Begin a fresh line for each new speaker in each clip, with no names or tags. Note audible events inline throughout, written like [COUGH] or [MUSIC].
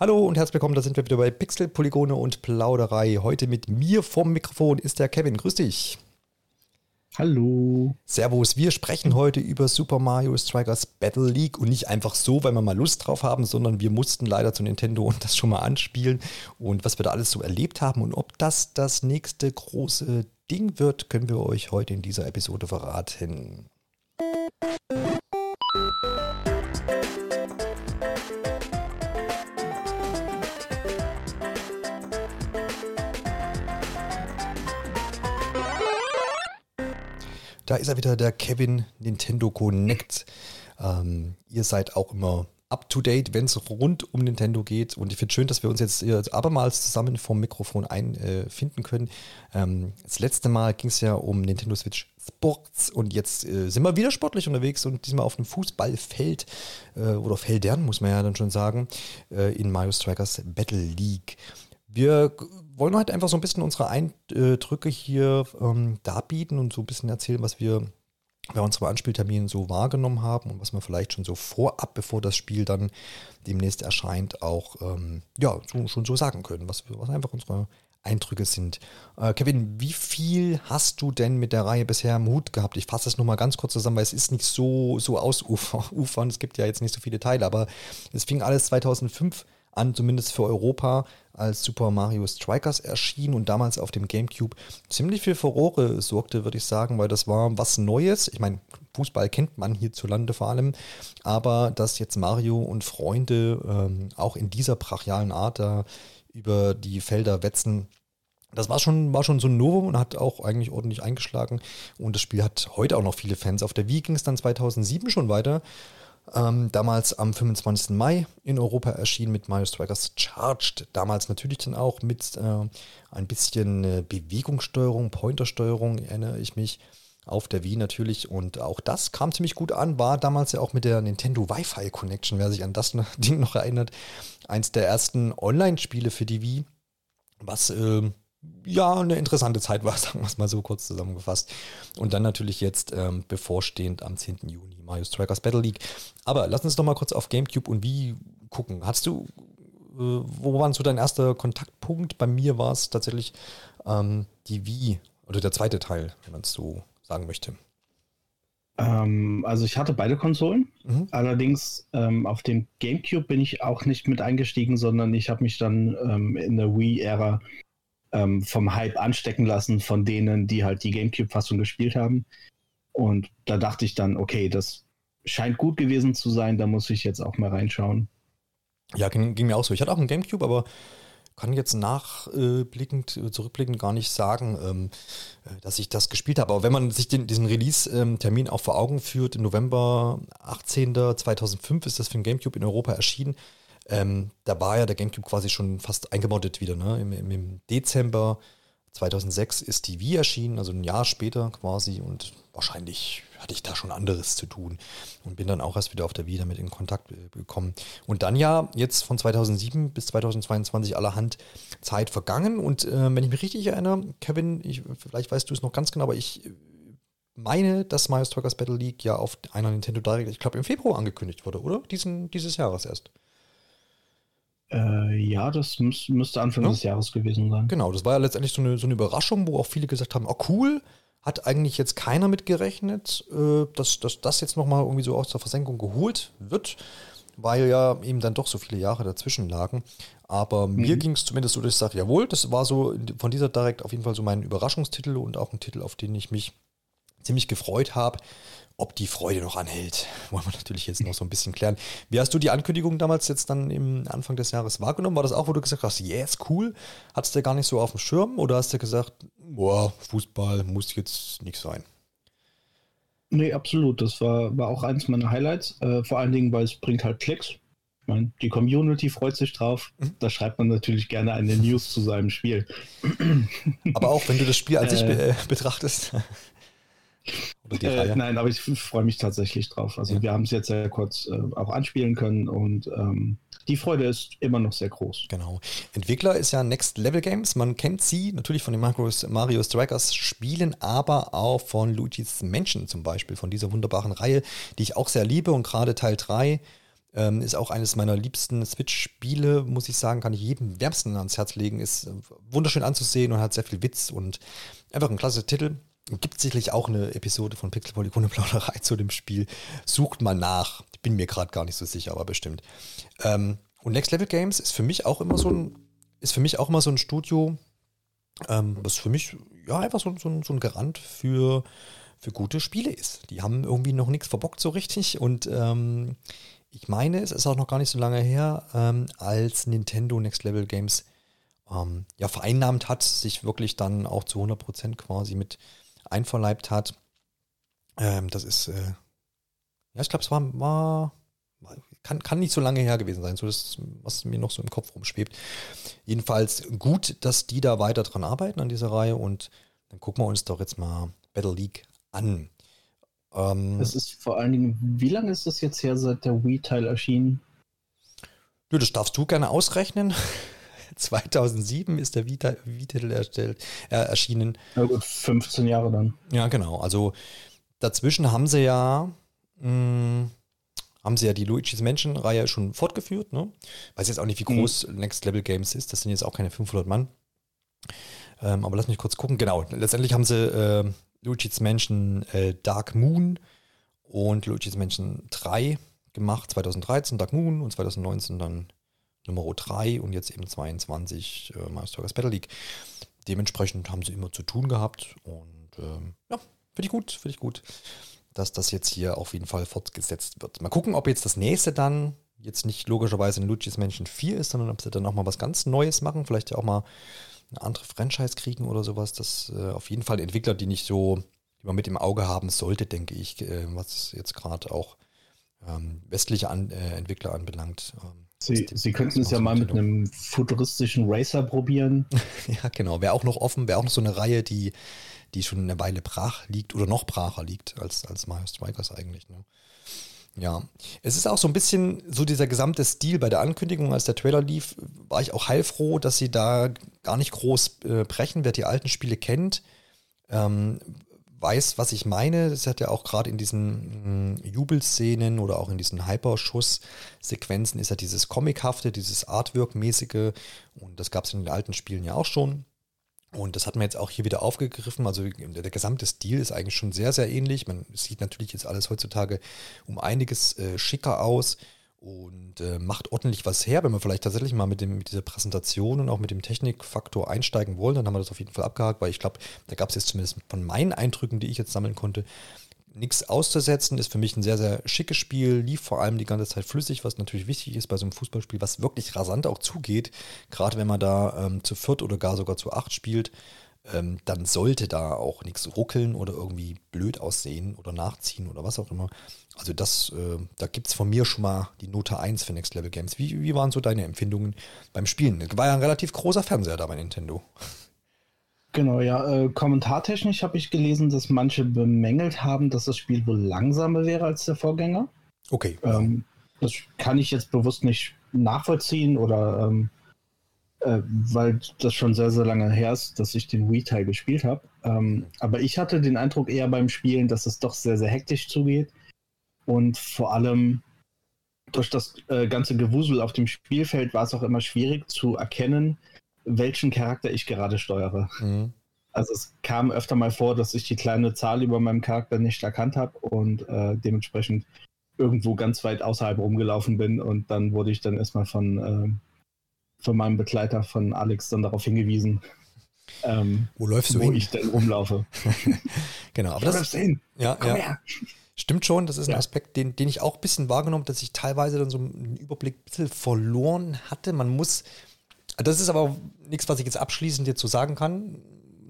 Hallo und herzlich willkommen, da sind wir wieder bei Pixel, Polygone und Plauderei. Heute mit mir vom Mikrofon ist der Kevin. Grüß dich.
Hallo.
Servus, wir sprechen heute über Super Mario Strikers Battle League und nicht einfach so, weil wir mal Lust drauf haben, sondern wir mussten leider zu Nintendo und das schon mal anspielen und was wir da alles so erlebt haben und ob das das nächste große Ding wird, können wir euch heute in dieser Episode verraten. Da ist er wieder, der Kevin Nintendo Connect. Ähm, ihr seid auch immer up to date, wenn es rund um Nintendo geht. Und ich finde schön, dass wir uns jetzt, jetzt abermals zusammen vom Mikrofon einfinden äh, können. Ähm, das letzte Mal ging es ja um Nintendo Switch Sports und jetzt äh, sind wir wieder sportlich unterwegs und diesmal auf einem Fußballfeld äh, oder Feldern, muss man ja dann schon sagen, äh, in Mario Strikers Battle League. Wir wollen halt einfach so ein bisschen unsere Eindrücke hier ähm, darbieten und so ein bisschen erzählen, was wir bei unserem Anspieltermin so wahrgenommen haben und was man vielleicht schon so vorab, bevor das Spiel dann demnächst erscheint, auch ähm, ja, so, schon so sagen können, was, was einfach unsere Eindrücke sind. Äh, Kevin, wie viel hast du denn mit der Reihe bisher im Hut gehabt? Ich fasse das nur mal ganz kurz zusammen, weil es ist nicht so, so ausufern. [LAUGHS] Es gibt ja jetzt nicht so viele Teile, aber es fing alles 2005 an, zumindest für Europa, als Super Mario Strikers erschien und damals auf dem GameCube ziemlich viel Furore sorgte, würde ich sagen, weil das war was Neues. Ich meine, Fußball kennt man hierzulande vor allem, aber dass jetzt Mario und Freunde ähm, auch in dieser brachialen Art da über die Felder wetzen, das war schon, war schon so ein Novum und hat auch eigentlich ordentlich eingeschlagen. Und das Spiel hat heute auch noch viele Fans. Auf der Wii ging es dann 2007 schon weiter. Ähm, damals am 25. Mai in Europa erschien mit Mario Strikers Charged. Damals natürlich dann auch mit äh, ein bisschen äh, Bewegungssteuerung, Pointersteuerung, erinnere ich mich. Auf der Wii natürlich. Und auch das kam ziemlich gut an. War damals ja auch mit der Nintendo Wi-Fi Connection, wer sich an das [LAUGHS] Ding noch erinnert. Eins der ersten Online-Spiele für die Wii. Was äh, ja, eine interessante Zeit war, [LAUGHS] sagen wir es mal so kurz zusammengefasst. Und dann natürlich jetzt ähm, bevorstehend am 10. Juni Mario Strikers Battle League. Aber lass uns doch mal kurz auf GameCube und wie gucken. Hast du, äh, wo war so dein erster Kontaktpunkt? Bei mir war es tatsächlich ähm, die Wii oder der zweite Teil, wenn man es so sagen möchte.
Ähm, also ich hatte beide Konsolen. Mhm. Allerdings ähm, auf dem GameCube bin ich auch nicht mit eingestiegen, sondern ich habe mich dann ähm, in der Wii-Ära ähm, vom Hype anstecken lassen von denen, die halt die GameCube-Fassung gespielt haben. Und da dachte ich dann, okay, das scheint gut gewesen zu sein, da muss ich jetzt auch mal reinschauen.
Ja, ging, ging mir auch so. Ich hatte auch einen GameCube, aber kann jetzt nachblickend, äh, zurückblickend gar nicht sagen, ähm, äh, dass ich das gespielt habe. Aber wenn man sich den, diesen Release-Termin auch vor Augen führt, im November 18. 2005 ist das für den GameCube in Europa erschienen. Ähm, da war ja der GameCube quasi schon fast eingemoddet wieder. Ne? Im, im, Dezember 2006 ist die Wii erschienen, also ein Jahr später quasi. Und wahrscheinlich hatte ich da schon anderes zu tun und bin dann auch erst wieder auf der Wii damit in Kontakt äh, gekommen. Und dann ja, jetzt von 2007 bis 2022 allerhand Zeit vergangen. Und äh, wenn ich mich richtig erinnere, Kevin, ich, vielleicht weißt du es noch ganz genau, aber ich meine, dass Mario Strikers Battle League ja auf einer Nintendo Direct, ich glaube im Februar angekündigt wurde, oder? Diesen, dieses Jahres erst.
Äh, ja, das müß, müsste Anfang ja? des Jahres gewesen sein.
Genau, das war ja letztendlich so eine, so eine Überraschung, wo auch viele gesagt haben, oh cool, hat eigentlich jetzt keiner mit gerechnet, äh, dass, dass das jetzt nochmal irgendwie so aus der Versenkung geholt wird, weil ja eben dann doch so viele Jahre dazwischen lagen. Aber mhm. mir ging es zumindest so, dass ich sage, jawohl, das war so von dieser Direct auf jeden Fall so mein Überraschungstitel und auch ein Titel, auf den ich mich ziemlich gefreut habe. Ob die Freude noch anhält, [LAUGHS] wollen wir natürlich jetzt noch so ein bisschen klären. Wie hast du die Ankündigung damals jetzt dann im Anfang des Jahres wahrgenommen? War das auch, wo du gesagt hast, yes, cool? Hattest du gar nicht so auf dem Schirm oder hast du gesagt, boah, Fußball muss jetzt nichts sein?
Nee, absolut. Das war, war auch eins meiner Highlights. Äh, vor allen Dingen, weil es bringt halt Klicks. Ich meine, die Community freut sich drauf. Mhm. Da schreibt man natürlich gerne eine News zu seinem Spiel.
Aber auch wenn du das Spiel an sich be [LAUGHS] äh, betrachtest.
Äh, nein, aber ich freue mich tatsächlich drauf. Also ja. wir haben es jetzt sehr kurz äh, auch anspielen können und ähm, die Freude ist immer noch sehr groß.
Genau. Entwickler ist ja Next Level Games. Man kennt sie natürlich von den Mario Strikers Spielen, aber auch von Luigi's Mansion zum Beispiel, von dieser wunderbaren Reihe, die ich auch sehr liebe und gerade Teil 3 Ähm, ist auch eines meiner liebsten Switch-Spiele, muss ich sagen, kann ich jedem wärmsten ans Herz legen. Ist äh, wunderschön anzusehen und hat sehr viel Witz und einfach ein klasse Titel. Gibt sicherlich auch eine Episode von Pixel Polygone Plauderei zu dem Spiel. Sucht mal nach. Ich bin mir gerade gar nicht so sicher, aber bestimmt. Ähm, und Next Level Games ist für mich auch immer so ein, ist für mich auch immer so ein Studio, ähm, was für mich ja einfach so, so, so ein Garant für, für gute Spiele ist. Die haben irgendwie noch nichts verbockt so richtig und ähm, ich meine, es ist auch noch gar nicht so lange her, ähm, als Nintendo Next Level Games ähm, ja vereinnahmt hat, sich wirklich dann auch zu 100% quasi mit einverleibt hat. Ähm, das ist, äh, ja, ich glaube, es war, war kann, kann nicht so lange her gewesen sein, so das, was mir noch so im Kopf rumschwebt. Jedenfalls gut, dass die da weiter dran arbeiten an dieser Reihe und dann gucken wir uns doch jetzt mal Battle League an.
Ähm, das ist vor allen Dingen, wie lange ist das jetzt her, seit der Wii-Teil erschienen?
Nö, das darfst du gerne ausrechnen. 2007 ist der Wii-Titel erstellt, äh, erschienen.
Ja gut, 15 Jahre dann.
Ja, genau. Also dazwischen haben sie ja mh, hm, haben sie ja die Luigi's Mansion-Reihe schon fortgeführt. Ne? Weiß jetzt auch nicht, wie mhm. groß mhm. Next Level Games ist. Das sind jetzt auch keine 500 Mann. Ähm, aber lass mich kurz gucken. Genau, letztendlich haben sie äh, Luigi's Mansion äh, Dark Moon und Luigi's Mansion 3 gemacht. 2013 Dark Moon und 2019 dann Nummer 3 und jetzt eben 22 äh, Mario Strikers Battle League. Dementsprechend haben sie immer zu tun gehabt und ähm, ja, finde ich gut, finde ich gut dass das jetzt hier auf jeden Fall fortgesetzt wird. Mal gucken, ob jetzt das nächste dann jetzt nicht logischerweise in Luigi's Mansion 4 ist, sondern ob sie dann auch mal was ganz Neues machen, vielleicht ja auch mal eine andere Franchise kriegen oder sowas. Das äh, auf jeden Fall Entwickler, die nicht so, die man mit im Auge haben sollte, denke ich, äh, was jetzt gerade auch ähm, westliche An äh, Entwickler anbelangt. Ähm,
Sie, Sie könnten es ja mal mit einem futuristischen Racer probieren. [LAUGHS]
ja, genau. Wäre auch noch offen, wäre auch noch so eine Reihe, die die schon eine Weile brach liegt oder noch bracher liegt als, als Mario Strikers eigentlich. Ne? Ja, es ist auch so ein bisschen so dieser gesamte Stil bei der Ankündigung, als der Trailer lief, war ich auch heilfroh, dass sie da gar nicht groß äh, brechen. Wer die alten Spiele kennt, ähm, weiß, was ich meine. Das hat ja auch gerade in diesen mh, hm, Jubelszenen oder auch in diesen Hyperschuss-Sequenzen ist ja dieses Comichafte, dieses Artwork-mäßige und das gab es in den alten Spielen ja auch schon. Und das hat man jetzt auch hier wieder aufgegriffen. Also der, gesamte Stil ist eigentlich schon sehr, sehr ähnlich. Man sieht natürlich jetzt alles heutzutage um einiges äh, schicker aus und äh, macht ordentlich was her. Wenn wir vielleicht tatsächlich mal mit, dem, mit dieser Präsentation und auch mit dem Technikfaktor einsteigen wollen, dann haben wir das auf jeden Fall abgehakt, weil ich glaube, da gab es jetzt zumindest von meinen Eindrücken, die ich jetzt sammeln konnte, nichts auszusetzen. Ist für mich ein sehr, sehr schickes Spiel, lief vor allem die ganze Zeit flüssig, was natürlich wichtig ist bei so einem Fußballspiel, was wirklich rasant auch zugeht. Gerade wenn man da ähm, zu viert oder gar sogar zu acht spielt, ähm, dann sollte da auch nichts ruckeln oder irgendwie blöd aussehen oder nachziehen oder was auch immer. Also das, äh, da gibt es von mir schon mal die Note 1 für Next Level Games. Wie, wie waren so deine Empfindungen beim Spielen? War ja ein relativ großer Fernseher da bei Nintendo.
Genau, ja. Äh, kommentartechnisch habe ich gelesen, dass manche bemängelt haben, dass das Spiel wohl langsamer wäre als der Vorgänger.
Okay.
Ähm, das kann ich jetzt bewusst nicht nachvollziehen oder ähm, äh, weil das schon sehr, sehr lange her ist, dass ich den Wii-Teil gespielt habe. Ähm, aber ich hatte den Eindruck eher beim Spielen, dass es doch sehr, sehr hektisch zugeht und vor allem durch das äh, ganze Gewusel auf dem Spielfeld war es auch immer schwierig zu erkennen, welchen Charakter ich gerade steuere. Mhm. Also es kam öfter mal vor, dass ich die kleine Zahl über meinem Charakter nicht erkannt habe und äh, dementsprechend irgendwo ganz weit außerhalb rumgelaufen bin und dann wurde ich dann erstmal von, äh, von meinem Begleiter, von Alex, dann darauf hingewiesen,
ähm, wo läufst du
wo hin? ich denn rumlaufe. [LAUGHS]
genau, aber das hin. Ja, Komm ja. Her. Stimmt schon, das ist ein Aspekt, den, den ich auch ein bisschen wahrgenommen, dass ich teilweise dann so einen Überblick ein bisschen verloren hatte. Man muss, das ist aber nichts, was ich jetzt abschließend jetzt so sagen kann.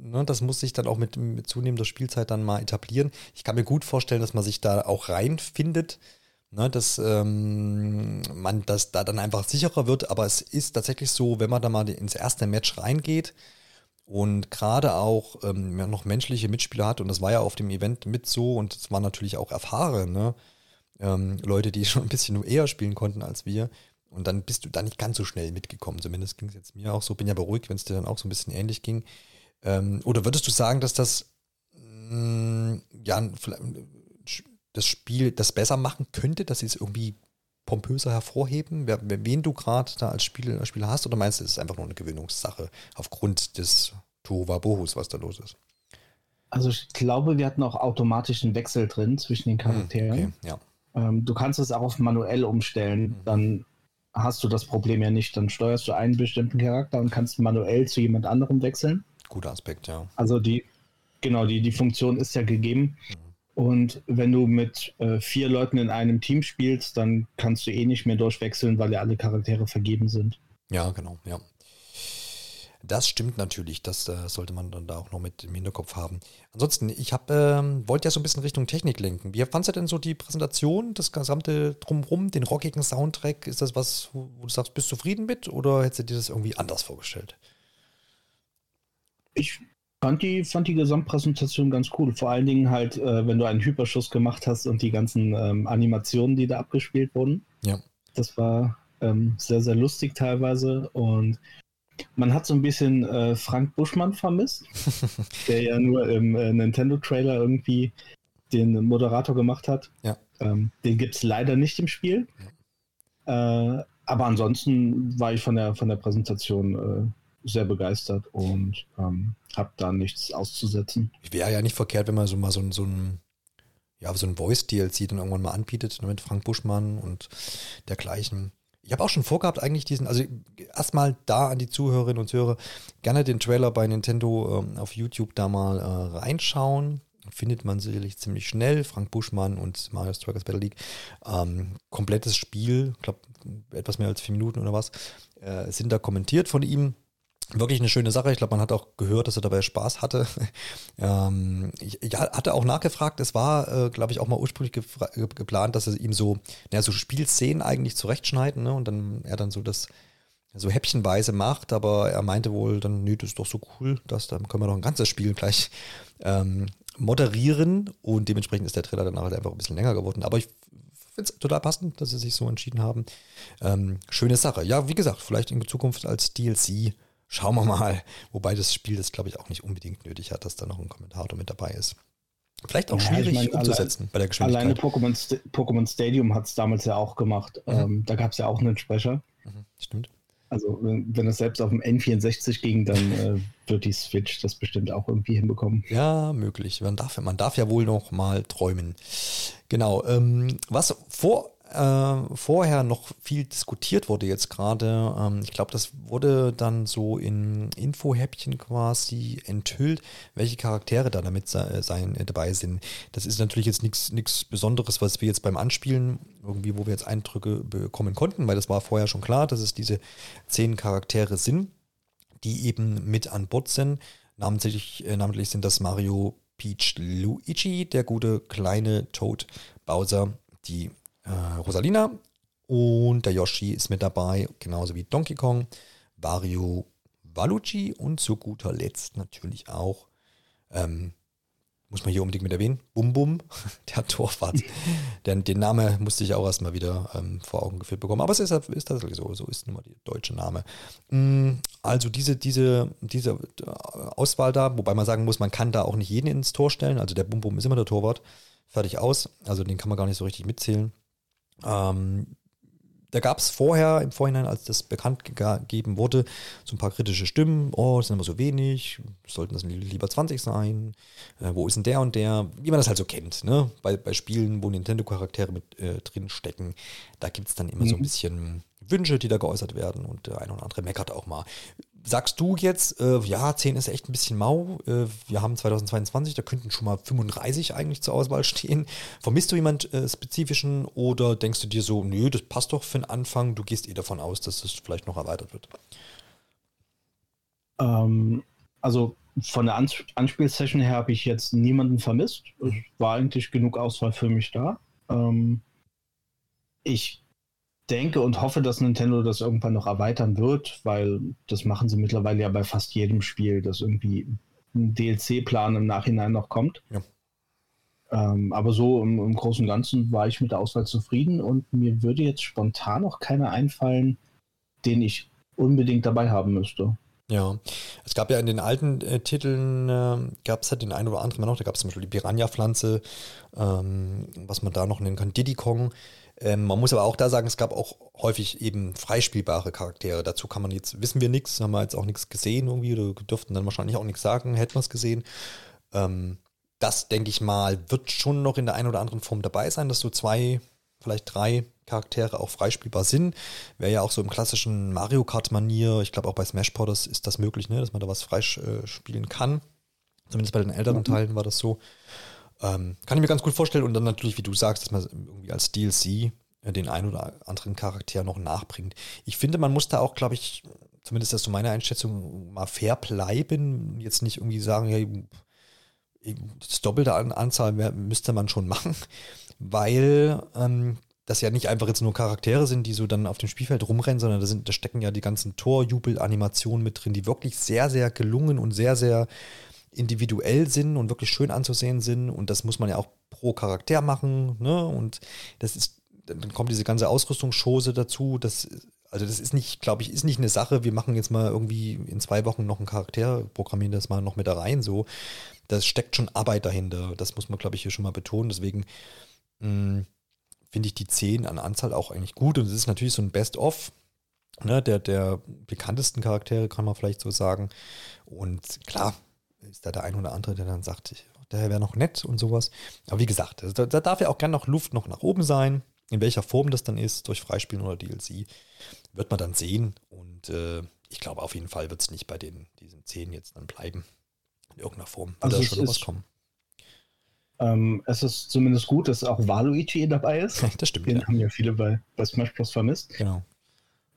Ne, das muss sich dann auch mit, mit zunehmender Spielzeit dann mal etablieren. Ich kann mir gut vorstellen, dass man sich da auch reinfindet, ne, dass ähm, man das da dann einfach sicherer wird. Aber es ist tatsächlich so, wenn man da mal ins erste Match reingeht und gerade auch ähm, noch menschliche Mitspieler hat, und das war ja auf dem Event mit so, und es waren natürlich auch erfahrene ne, ähm, Leute, die [LAUGHS] schon ein bisschen eher spielen konnten als wir, und dann bist du da nicht ganz so schnell mitgekommen. Zumindest ging es jetzt mir auch so. Bin ja beruhigt, wenn es dir dann auch so ein bisschen ähnlich ging. Ähm, oder würdest du sagen, dass das mh, mm, ja das Spiel das besser machen könnte, dass sie es irgendwie pompöser hervorheben, wer, wen du gerade da als Spieler, Spieler hast? Oder meinst du, es ist einfach nur eine Gewöhnungssache aufgrund des Tohuwabohus, was da los ist?
Also ich glaube, wir hatten auch automatischen Wechsel drin zwischen den hm, Charakteren. Okay, ja. Ähm, du kannst es auch auf manuell umstellen. Mhm. Dann hast du das Problem ja nicht. Dann steuerst du einen bestimmten Charakter und kannst manuell zu jemand anderem wechseln.
Guter Aspekt, ja.
Also die, genau, die, die Funktion ist ja gegeben. Mhm. Und wenn du mit äh, vier Leuten in einem Team spielst, dann kannst du eh nicht mehr durchwechseln, weil ja alle Charaktere vergeben sind.
Ja, genau, ja. Das stimmt natürlich, das äh, sollte man dann da auch noch mit im Hinterkopf haben. Ansonsten, ich habe ähm, wollte ja so ein bisschen Richtung Technik lenken. Wie fandest du denn so die Präsentation, das gesamte Drumherum, den rockigen Soundtrack? Ist das was, wo du sagst, bist du zufrieden mit oder hättest du dir das irgendwie anders vorgestellt?
Ich fand die, fand die Gesamtpräsentation ganz cool. Vor allen Dingen halt, äh, wenn du einen Hyperschuss gemacht hast und die ganzen ähm, Animationen, die da abgespielt wurden.
Ja.
Das war ähm, sehr, sehr lustig teilweise und man hat so ein bisschen äh, Frank Buschmann vermisst, [LAUGHS] der ja nur im äh, Nintendo-Trailer irgendwie den Moderator gemacht hat.
Ja.
Ähm, den gibt es leider nicht im Spiel. Ja. Äh, aber ansonsten war ich von der, von der Präsentation äh, sehr begeistert und ähm, habe da nichts auszusetzen.
Wäre ja nicht verkehrt, wenn man so mal so, so ein ja, so ein Voice-DLC dann irgendwann mal anbietet, ne, mit Frank Buschmann und dergleichen. Ich habe auch schon vorgehabt, eigentlich diesen, also erstmal da an die Zuhörerinnen und Zuhörer, gerne den Trailer bei Nintendo ähm, auf YouTube da mal äh, reinschauen. Findet man sicherlich ziemlich schnell. Frank Buschmann und Mario Strikers Battle League. Ähm, komplettes Spiel, ich glaube etwas mehr als vier Minuten oder was, äh, sind da kommentiert von ihm wirklich eine schöne Sache. Ich glaube, man hat auch gehört, dass er dabei Spaß hatte. [LAUGHS] ähm, ich, ich, hatte auch nachgefragt, es war, äh, glaube ich, auch mal ursprünglich ge geplant, dass er ihm so, naja, so Spielszenen eigentlich zurechtschneiden, ne? Und dann er dann so das so häppchenweise macht, aber er meinte wohl dann, nö, das ist doch so cool, dass dann können wir doch ein ganzes Spiel gleich ähm, moderieren und dementsprechend ist der Trailer danach halt einfach ein bisschen länger geworden. Aber ich finde es total passend, dass sie sich so entschieden haben. Ähm, schöne Sache. Ja, wie gesagt, vielleicht in Zukunft als DLC Schauen wir mal. Wobei das Spiel das, glaube ich, auch nicht unbedingt nötig hat, dass da noch ein Kommentator mit dabei ist. Vielleicht auch ja, schwierig ich mein, umzusetzen allein, bei der Geschwindigkeit.
Alleine Pokémon, St Pokémon Stadium hat es damals ja auch gemacht. Mhm. Ähm, da gab es ja auch einen Sprecher.
Mhm, stimmt.
Also wenn, wenn es selbst auf dem N64 ging, dann äh, wird die Switch das bestimmt auch irgendwie hinbekommen.
Ja, möglich. Man darf, man darf ja wohl noch mal träumen. Genau. Ähm, was vor äh, vorher noch viel diskutiert wurde jetzt gerade. Ähm, ich glaube, das wurde dann so in Infohäppchen quasi enthüllt, welche Charaktere da damit se sein, äh, dabei sind. Das ist natürlich jetzt nichts Besonderes, was wir jetzt beim Anspielen irgendwie, wo wir jetzt Eindrücke bekommen konnten, weil das war vorher schon klar, dass es diese zehn Charaktere sind, die eben mit an Bord sind. Namentlich, äh, namentlich sind das Mario, Peach, Luigi, der gute kleine Toad, Bowser, die äh, Rosalina und der Yoshi ist mit dabei, genauso wie Donkey Kong, Wario, Waluigi und zu guter Letzt natürlich auch, ähm, muss man hier unbedingt mit erwähnen, Bum Bum, [LAUGHS] der Torwart. den, den Namen musste ich auch erstmal wieder ähm, vor Augen geführt bekommen. Aber es ist, ist tatsächlich so, so ist nun mal der deutsche Name. Mm, also diese, diese, diese äh, Auswahl da, wobei man sagen muss, man kann da auch nicht jeden ins Tor stellen. Also der Bum Bum ist immer der Torwart. Fertig aus. Also den kann man gar nicht so richtig mitzählen. Ähm, da gab es vorher, im Vorhinein, als das bekannt gegeben wurde, so ein paar kritische Stimmen. Oh, das sind immer so wenig, sollten das lieber 20 sein? Äh, wo ist denn der und der? Wie man das halt so kennt, ne? Bei, bei Spielen, wo Nintendo-Charaktere mit äh, drin stecken, da gibt es dann immer mhm. so ein mhm. bisschen Wünsche, die da geäußert werden und der eine oder andere meckert auch mal sagst du jetzt, äh, ja, 10 ist echt ein bisschen mau. Äh, wir haben 2022, da könnten schon mal 35 eigentlich zur Auswahl stehen. Vermisst du jemand äh, spezifischen oder denkst du dir so, nö, das passt doch für den Anfang, du gehst eh davon aus, dass es vielleicht noch erweitert wird?
Ähm, also von der Ans Anspielsession her habe ich jetzt niemanden vermisst. Es war eigentlich genug Auswahl für mich da. Ähm, ich denke und hoffe, dass Nintendo das irgendwann noch erweitern wird, weil das machen sie mittlerweile ja bei fast jedem Spiel, dass irgendwie ein DLC-Plan im Nachhinein noch kommt. Ja. Ähm, aber so im, im, Großen und Ganzen war ich mit der Auswahl zufrieden und mir würde jetzt spontan noch keiner einfallen, den ich unbedingt dabei haben müsste.
Ja, es gab ja in den alten äh, Titeln, äh, gab es ja den einen oder anderen noch, da gab es zum Beispiel die Piranha-Pflanze, ähm, was man da noch nennen kann, Diddy Kong. Ähm, man muss aber auch da sagen, es gab auch häufig eben freispielbare Charaktere. Dazu kann man jetzt, wissen wir nichts, haben wir jetzt auch nichts gesehen irgendwie, oder dürften dann wahrscheinlich auch nichts sagen, hätten wir es gesehen. Ähm, das, denke ich mal, wird schon noch in der einen oder anderen Form dabei sein, dass so zwei, vielleicht drei Charaktere auch freispielbar sind. Wäre ja auch so im klassischen Mario Kart-Manier, ich glaube auch bei Smash Bros. ist das möglich, ne, dass man da was freispielen kann. Zumindest bei den älteren mhm. Teilen war das so. Ähm, kann ich mir ganz gut vorstellen. Und dann natürlich, wie du sagst, dass man irgendwie als DLC äh, den einen oder anderen Charakter noch nachbringt. Ich finde, man muss da auch, glaube ich, zumindest das ist so meine Einschätzung, mal fair bleiben. Jetzt nicht irgendwie sagen, ja, das doppelte Anzahl müsste man schon [LAUGHS] machen, weil ähm, das ja nicht einfach jetzt nur Charaktere sind, die so dann auf dem Spielfeld rumrennen, sondern da, sind, da stecken ja die ganzen Torjubel-Animationen mit drin, die wirklich sehr, sehr gelungen und sehr, sehr individuell sind und wirklich schön anzusehen sind. Und das muss man ja auch pro Charakter machen. Ne? Und das ist, dann kommt diese ganze Ausrüstungschose dazu. Das, also das ist nicht, glaube ich, ist nicht eine Sache, wir machen jetzt mal irgendwie in zwei Wochen noch einen Charakter, programmieren das mal noch mit da rein. So, das steckt schon Arbeit dahinter. Das muss man, glaube ich, hier schon mal betonen. Deswegen finde ich die 10 an Anzahl auch eigentlich gut. Und es ist natürlich so ein Best-of. Ne, der, der bekanntesten Charaktere, kann man vielleicht so sagen. Und klar, ist da der ein oder andere, der dann sagt, der wäre noch nett und sowas. Aber wie gesagt, da, da darf ja auch gerne noch Luft noch nach oben sein. In welcher Form das dann ist, durch Freispielen oder DLC, wird man dann sehen. Und äh, ich glaube, auf jeden Fall wird es nicht bei den, diesen 10 jetzt dann bleiben. In irgendeiner Form wird
also
da
schon was kommen. Ähm, es ist zumindest gut, dass auch Waluigi dabei ist. [LAUGHS]
das stimmt.
Den ja. haben ja viele bei, bei Smash Bros. vermisst.
Genau.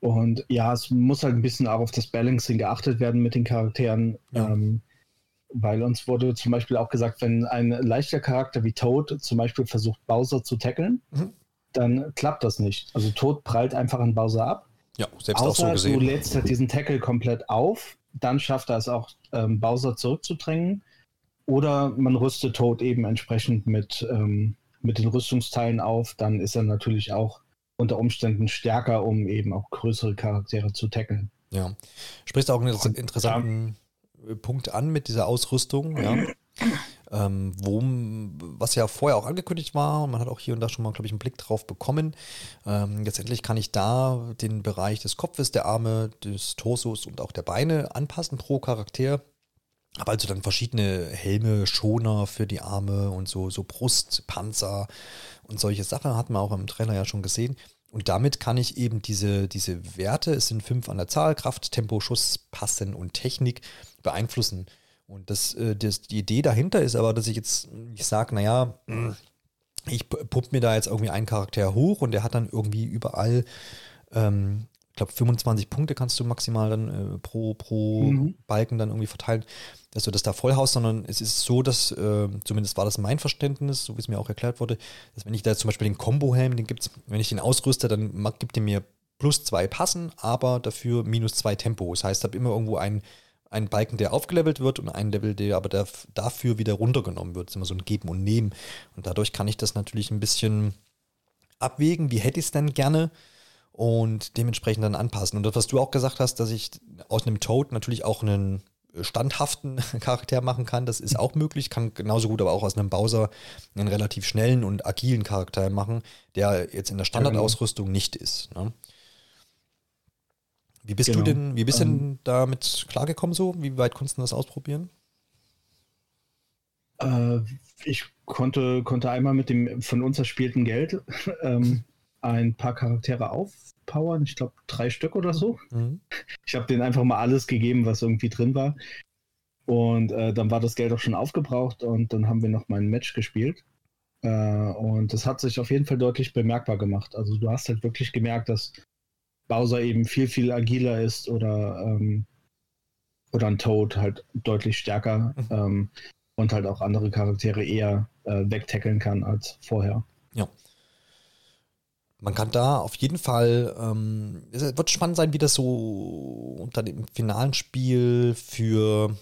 Und ja, es muss halt ein bisschen auch auf das Balancing geachtet werden mit den Charakteren. Ja. Ähm, weil uns wurde zum Beispiel auch gesagt, wenn ein leichter Charakter wie Toad zum Beispiel versucht, Bowser zu tackeln, mhm. dann klappt das nicht. Also Toad prallt einfach an Bowser ab.
Ja, selbst Außer auch so gesehen.
Du lädst halt diesen Tackle komplett auf, dann schafft er es auch, ähm, Bowser zurückzudrängen. Oder man rüstet Toad eben entsprechend mit, ähm, mit den Rüstungsteilen auf, dann ist er natürlich auch unter Umständen stärker, um eben auch größere Charaktere zu tackeln.
Ja. Sprichst auch einen interessanten Punkt an mit dieser Ausrüstung, ja. [CLEARS THROAT] Ähm, wo, was ja vorher auch angekündigt war, und man hat auch hier und da schon mal, glaube ich, einen Blick drauf bekommen. Ähm, letztendlich kann ich da den Bereich des Kopfes, der Arme, des Torsos und auch der Beine anpassen pro Charakter. Aber also dann verschiedene Helme, Schoner für die Arme und so, so Brust, Panzer und solche Sachen hat man auch im Trailer ja schon gesehen. Und damit kann ich eben diese, diese Werte, es sind fünf an der Zahl, Kraft, Tempo, Schuss, Passen und Technik, beeinflussen. Und das, äh, das, die Idee dahinter ist aber, dass ich jetzt, ich sage, naja, ich pumpe mir da jetzt irgendwie einen Charakter hoch und der hat dann irgendwie überall, ähm, ich glaube, 25 Punkte kannst du maximal dann äh, pro, pro mhm. Balken dann irgendwie verteilen, dass du das da vollhaust, sondern es ist so, dass, äh, zumindest war das mein Verständnis, so wie es mir auch erklärt wurde, dass wenn ich da zum Beispiel den Combo-Helm, den gibt's, wenn ich den ausrüste, dann gibt er mir plus zwei Passen, aber dafür minus zwei Tempo. Das heißt, ich habe immer irgendwo einen ein Balken, der aufgelevelt wird und ein Level, der aber der, dafür wieder runtergenommen wird. Das ist immer so ein Geben und Nehmen. Und dadurch kann ich das natürlich ein bisschen abwägen, wie hätte ich es denn gerne und dementsprechend dann anpassen. Und das, was du auch gesagt hast, dass ich aus einem Toad natürlich auch einen standhaften [LAUGHS] Charakter machen kann, das ist auch möglich. Kann genauso gut aber auch aus einem Bowser einen relativ schnellen und agilen Charakter machen, der jetzt in der genau. Standardausrüstung nicht ist. Ne? Wie bist genau. du denn, wie bist ähm, denn damit klargekommen so? Wie weit konntest du das ausprobieren?
Äh, ich konnte, konnte einmal mit dem von uns erspielten Geld [LAUGHS] ähm, ein paar Charaktere aufpowern, ich glaube drei Stück oder so. Mhm. Ich habe denen einfach mal alles gegeben, was irgendwie drin war. Und äh, dann war das Geld auch schon aufgebraucht und dann haben wir noch mal ein Match gespielt. Äh, und das hat sich auf jeden Fall deutlich bemerkbar gemacht. Also du hast halt wirklich gemerkt, dass Bowser eben viel, viel agiler ist oder, ähm, oder ein Toad halt deutlich stärker mhm. ähm, und halt auch andere Charaktere eher äh, wegtackeln kann als vorher.
Ja. Man kann da auf jeden Fall, ähm, es wird spannend sein, wie das so unter dem finalen Spiel für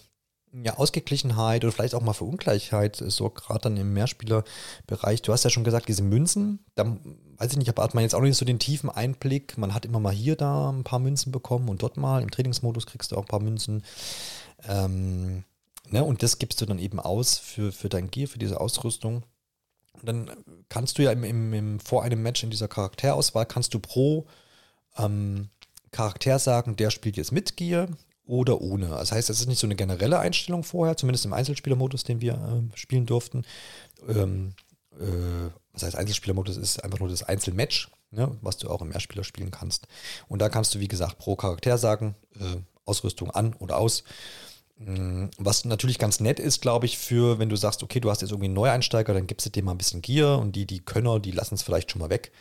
ja, Ausgeglichenheit oder vielleicht auch mal für Ungleichheit sorgt, gerade dann im Mehrspielerbereich. Du hast ja schon gesagt, diese Münzen, da weiß ich nicht, aber hat man jetzt auch nicht so den tiefen Einblick. Man hat immer mal hier da ein paar Münzen bekommen und dort mal. Im Trainingsmodus kriegst du auch ein paar Münzen. Ähm, ne, und das gibst du dann eben aus für, für dein Gear, für diese Ausrüstung. Dann kannst du ja im, im, im, vor einem Match in dieser Charakterauswahl, kannst du pro ähm, Charakter sagen, der spielt jetzt mit Gear oder ohne. Das heißt, es ist nicht so eine generelle Einstellung vorher, zumindest im Einzelspielermodus, den wir äh, spielen durften. Ähm, äh, was heißt Einzelspielermodus ist einfach nur das Einzelmatch, ne, was du auch im Mehrspieler spielen kannst. Und da kannst du, wie gesagt, pro Charakter sagen, äh, Ausrüstung an oder aus. Mm, was natürlich ganz nett ist, glaube ich, für, wenn du sagst, okay, du hast jetzt irgendwie einen Neueinsteiger, dann gibst du dem mal ein bisschen Gear und die, die Könner, die lassen es vielleicht schon mal weg,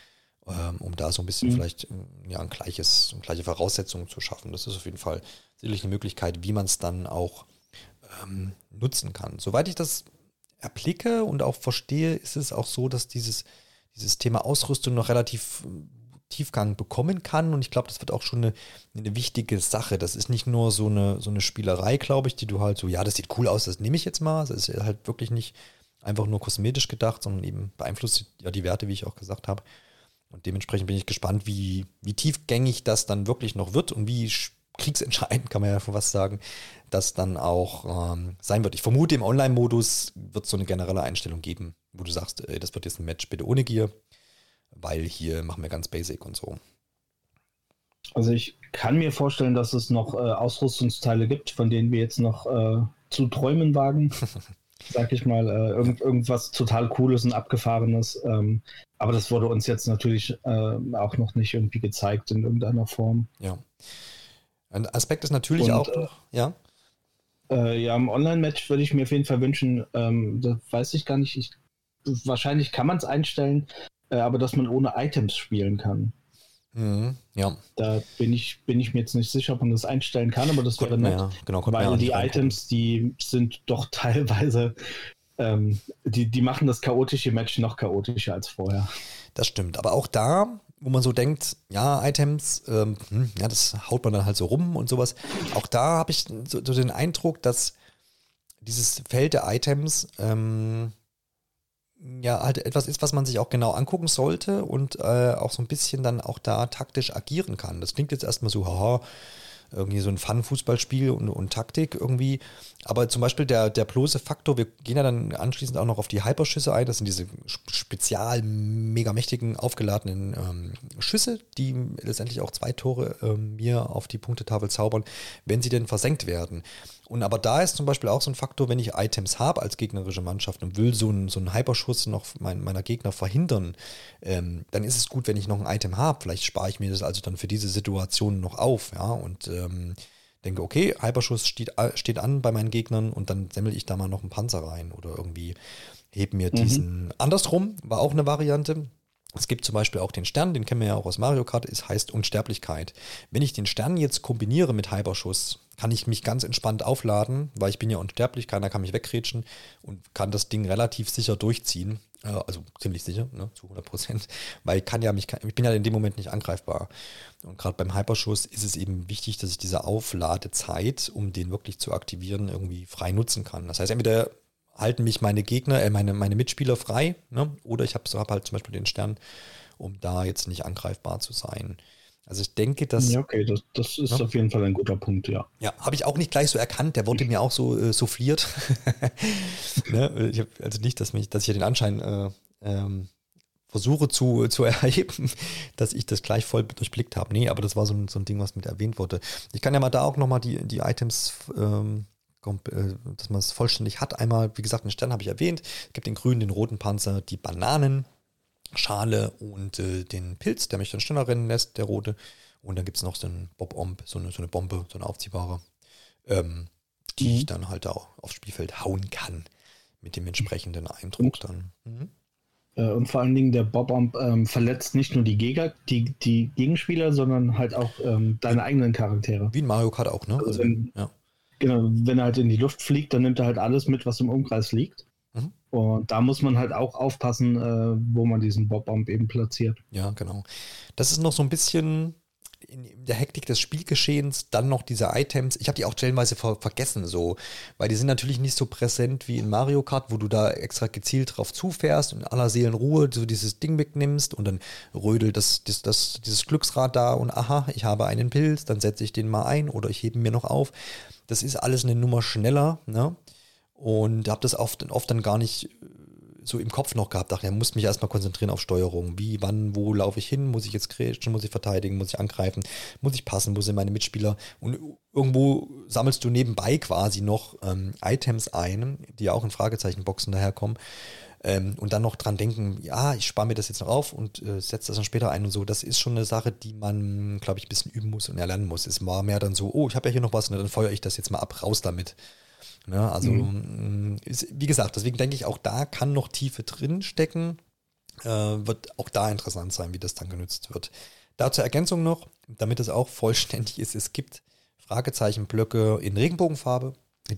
ähm, um da so ein bisschen mhm. vielleicht mm, ja, ein gleiches, eine gleiche Voraussetzungen zu schaffen. Das ist auf jeden Fall sicherlich eine Möglichkeit, wie man es dann auch ähm, nutzen kann. Soweit ich das erblicke und auch verstehe, ist es auch so, dass dieses, dieses Thema Ausrüstung noch relativ Tiefgang bekommen kann. Und ich glaube, das wird auch schon eine, eine, wichtige Sache. Das ist nicht nur so eine, so eine Spielerei, glaube ich, die du halt so, ja, das sieht cool aus, das nehme ich jetzt mal. Das ist halt wirklich nicht einfach nur kosmetisch gedacht, sondern eben beeinflusst ja die Werte, wie ich auch gesagt habe. Und dementsprechend bin ich gespannt, wie, wie tiefgängig das dann wirklich noch wird und wie kriegsentscheidend, kann man ja von was sagen, das dann auch ähm, sein wird. Ich vermute, im Online-Modus wird es so eine generelle Einstellung geben, wo du sagst, ey, das wird jetzt ein Match bitte ohne Gear weil hier machen wir ganz basic und so.
Also ich kann mir vorstellen, dass es noch äh, Ausrüstungsteile gibt, von denen wir jetzt noch äh, zu träumen wagen. [LAUGHS] Sag ich mal, äh, irgend, irgendwas total Cooles und Abgefahrenes. Ähm, aber das wurde uns jetzt natürlich äh, auch noch nicht irgendwie gezeigt in irgendeiner Form.
Ja. Ein Aspekt ist natürlich und, auch, äh, ja.
Äh, ja, im Online-Match würde ich mir auf jeden Fall wünschen, ähm, das weiß ich gar nicht, ich, wahrscheinlich kann man es einstellen, äh, aber dass man ohne Items spielen kann.
Mhm, ja.
Da bin ich, bin ich mir jetzt nicht sicher, ob man das einstellen kann, aber das wäre nett. Ja, genau, weil die Items, die sind doch [LAUGHS] teilweise, ähm, die, die machen das chaotische Match noch chaotischer als vorher.
Das stimmt, aber auch da, wo man so denkt, ja, Items, ähm, hm, ja, das haut man dann halt so rum und sowas. Auch da habe ich so, so, den Eindruck, dass dieses Feld der Items ähm, ja halt etwas ist, was man sich auch genau angucken sollte und äh, auch so ein bisschen dann auch da taktisch agieren kann. Das klingt jetzt erstmal so, haha, irgendwie so ein Fun-Fußballspiel und, und Taktik irgendwie. Aber zum Beispiel der, der bloße Faktor, wir gehen ja dann anschließend auch noch auf die Hyperschüsse ein. Das sind diese spezial mega mächtigen aufgeladenen ähm, Schüsse, die letztendlich auch zwei Tore ähm, mir auf die Punktetafel zaubern, wenn sie denn versenkt werden. Und aber da ist zum Beispiel auch so ein Faktor, wenn ich Items habe als gegnerische Mannschaft und will so einen, so einen Hyperschuss noch mein, meiner Gegner verhindern, ähm, dann ist es gut, wenn ich noch ein Item habe. Vielleicht spare ich mir das also dann für diese Situation noch auf, ja, und ähm, denke, okay, Hyperschuss steht, äh, steht an bei meinen Gegnern und dann semmel ich da mal noch einen Panzer rein oder irgendwie hebe mir mhm. diesen. Andersrum war auch eine Variante. Es gibt zum Beispiel auch den Stern, den kennen wir ja auch aus Mario Kart, es heißt Unsterblichkeit. Wenn ich den Stern jetzt kombiniere mit Hyperschuss, kann ich mich ganz entspannt aufladen, weil ich bin ja unsterblich, keiner kann mich wegrätschen und kann das Ding relativ sicher durchziehen. Äh, also ziemlich sicher, ne, zu 100 Prozent, weil ich kann ja mich, ich bin ja in dem Moment nicht angreifbar. Und gerade beim Hyperschuss ist es eben wichtig, dass ich diese Aufladezeit, um den wirklich zu aktivieren, irgendwie frei nutzen kann. Das heißt, entweder halten mich meine Gegner, äh, meine, meine Mitspieler frei, ne? oder ich habe hab halt zum Beispiel den Stern, um da jetzt nicht angreifbar zu sein. Also ich denke, dass.
Ja, okay, das, das ist ja. auf jeden Fall ein guter Punkt, ja.
Ja, habe ich auch nicht gleich so erkannt, der wurde [LAUGHS] mir auch so äh, souffliert. [LAUGHS] ne? Ich habe also nicht, dass mich, dass ich den Anschein äh, ähm, versuche zu, zu [LAUGHS] erheben, dass ich das gleich voll durchblickt habe. Nee, aber das war so ein, so ein Ding, was mit erwähnt wurde. Ich kann ja mal da auch nochmal die, die Items ähm, äh, dass man es vollständig hat. Einmal, wie gesagt, den Stern habe ich erwähnt. Es gibt den grünen, den roten Panzer, die Bananenschale und äh, den Pilz, der mich dann schneller rennen lässt, der rote. Und dann gibt es noch so einen Bob-Omb, so eine, so eine Bombe, so eine aufziehbare, ähm, die mhm. ich dann halt auch aufs Spielfeld hauen kann. Mit dem entsprechenden Eindruck dann. Mhm.
Äh, und vor allen Dingen der Bob-Omb ähm, verletzt nicht nur die, Gegner, die, die Gegenspieler, sondern halt auch ähm, deine eigenen Charaktere.
Wie in Mario Kart auch, ne? Also,
also wenn, ja. Genau, wenn er halt in die Luft fliegt, dann nimmt er halt alles mit, was im Umkreis liegt. Mhm. Und da muss man halt auch aufpassen, äh, wo man diesen Bob-Bomb eben platziert.
Ja, genau. Das ist noch so ein bisschen in der Hektik des Spielgeschehens dann noch diese Items. Ich habe die auch stellenweise ver vergessen, so, weil die sind natürlich nicht so präsent wie in Mario Kart, wo du da extra gezielt drauf zufährst und in aller Seelenruhe so dieses Ding wegnimmst und dann rödelt das, das, das, dieses Glücksrad da und aha, ich habe einen Pilz, dann setze ich den mal ein oder ich hebe ihn mir noch auf. Das ist alles eine Nummer schneller, ne? Und habe das oft, oft dann gar nicht so im Kopf noch gehabt, dachte, er muss mich erstmal konzentrieren auf Steuerung. Wie, wann, wo laufe ich hin? Muss ich jetzt grätschen? Muss ich verteidigen? Muss ich angreifen? Muss ich passen? Wo sind meine Mitspieler? Und irgendwo sammelst du nebenbei quasi noch ähm, Items ein, die auch in Fragezeichenboxen daherkommen. Ähm, und dann noch dran denken, ja, ich spare mir das jetzt noch auf und äh, setze das dann später ein und so. Das ist schon eine Sache, die man, glaube ich, ein bisschen üben muss und erlernen muss. Es war mehr dann so, oh, ich habe ja hier noch was, und dann feuere ich das jetzt mal ab, raus damit. Ja, ne, also, mhm. ist, wie gesagt, deswegen denke ich, auch da kann noch Tiefe drin stecken. Äh, wird auch da interessant sein, wie das dann genutzt wird. Da zur Ergänzung noch, damit es auch vollständig ist, es gibt Fragezeichenblöcke in Regenbogenfarbe.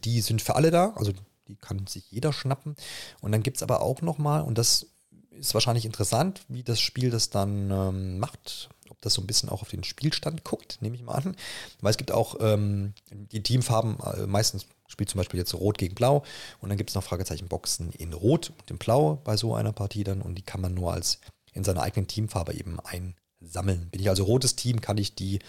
Die sind für alle da, also die kann sich jeder schnappen. Und dann gibt es aber auch nochmal, und das ist wahrscheinlich interessant, wie das Spiel das dann ähm, macht, ob das so ein bisschen auch auf den Spielstand guckt, nehme ich mal an. Weil es gibt auch ähm, die Teamfarben, äh, meistens spielt zum Beispiel jetzt Rot gegen Blau und dann gibt es noch Fragezeichenboxen in Rot und in Blau bei so einer Partie dann und die kann man nur als in seiner eigenen Teamfarbe eben einsammeln. Bin ich also rotes Team, kann ich die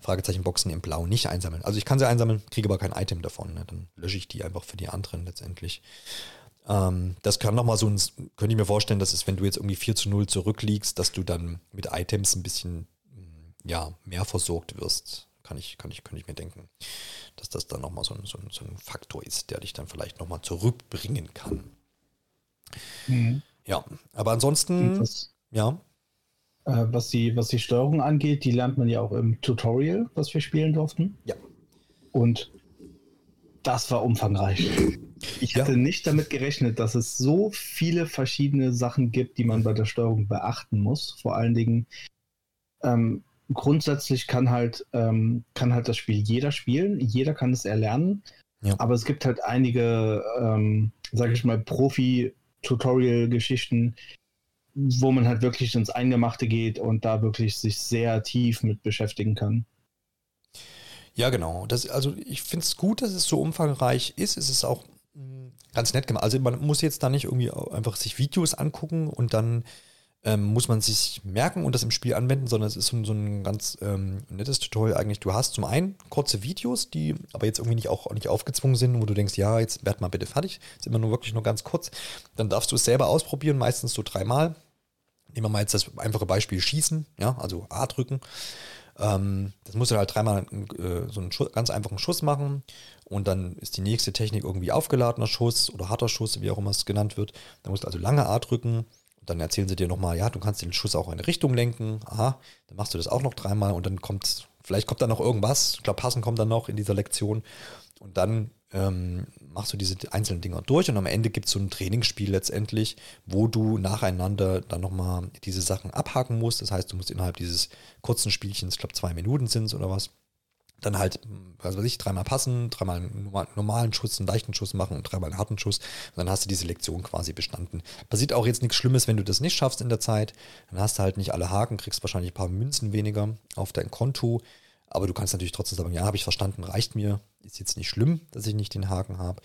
Fragezeichenboxen in Blau nicht einsammeln. Also ich kann sie einsammeln, kriege aber kein Item davon. Ne? Dann lösche ich die einfach für die anderen letztendlich. Ähm, das kann nochmal so ein, könnte ich mir vorstellen, dass es, wenn du jetzt irgendwie 4 zu 0 zurückliegst, dass du dann mit Items ein bisschen ja, mehr versorgt wirst. Kann ich, kann ich, könnte ich mir denken, dass das dann nochmal so ein, so, ein, so ein Faktor ist, der dich dann vielleicht nochmal zurückbringen kann. Mhm. Ja, aber ansonsten,
was,
ja.
Äh, was, die, was die Steuerung angeht, die lernt man ja auch im Tutorial, was wir spielen durften.
Ja.
Und das war umfangreich. Ich ja. hatte nicht damit gerechnet, dass es so viele verschiedene Sachen gibt, die man bei der Steuerung beachten muss. Vor allen Dingen, ähm, grundsätzlich kann halt, ähm, kann halt das Spiel jeder spielen, jeder kann es erlernen. Ja. Aber es gibt halt einige, ähm, sage ich mal, Profi-Tutorial-Geschichten, wo man halt wirklich ins Eingemachte geht und da wirklich sich sehr tief mit beschäftigen kann.
Ja, genau. Das, also ich finde es gut, dass es so umfangreich ist. Es ist auch mm, ganz nett gemacht. Also man muss jetzt da nicht irgendwie einfach sich Videos angucken und dann ähm, muss man sich merken und das im Spiel anwenden, sondern es ist so, so ein ganz ähm, nettes Tutorial eigentlich. Du hast zum einen kurze Videos, die aber jetzt irgendwie nicht auch nicht aufgezwungen sind, wo du denkst, ja, jetzt werd mal bitte fertig. ist immer nur wirklich nur ganz kurz. Dann darfst du es selber ausprobieren, meistens so dreimal. Nehmen wir mal jetzt das einfache Beispiel Schießen, ja, also A drücken. Ähm, das musst du halt dreimal äh, so einen Schuss, ganz einfachen Schuss machen und dann ist die nächste Technik irgendwie aufgeladener Schuss oder harter Schuss, wie auch immer es genannt wird. Dann musst du also lange A drücken. Dann erzählen sie dir nochmal, ja, du kannst den Schuss auch in eine Richtung lenken. Aha, dann machst du das auch noch dreimal und dann kommt, vielleicht kommt da noch irgendwas. Ich glaube, passen kommt dann noch in dieser Lektion. Und dann ähm, machst du diese einzelnen Dinger durch und am Ende gibt es so ein Trainingsspiel letztendlich, wo du nacheinander dann nochmal diese Sachen abhaken musst. Das heißt, du musst innerhalb dieses kurzen Spielchens, ich glaube zwei Minuten sind es oder was, dann halt, was weiß ich, dreimal passen, dreimal einen normalen Schuss, einen leichten Schuss machen und dreimal einen harten Schuss. Und dann hast du diese Lektion quasi bestanden. Passiert auch jetzt nichts Schlimmes, wenn du das nicht schaffst in der Zeit. Dann hast du halt nicht alle Haken, kriegst wahrscheinlich ein paar Münzen weniger auf dein Konto. Aber du kannst natürlich trotzdem sagen, ja, habe ich verstanden, reicht mir. Ist jetzt nicht schlimm, dass ich nicht den Haken habe.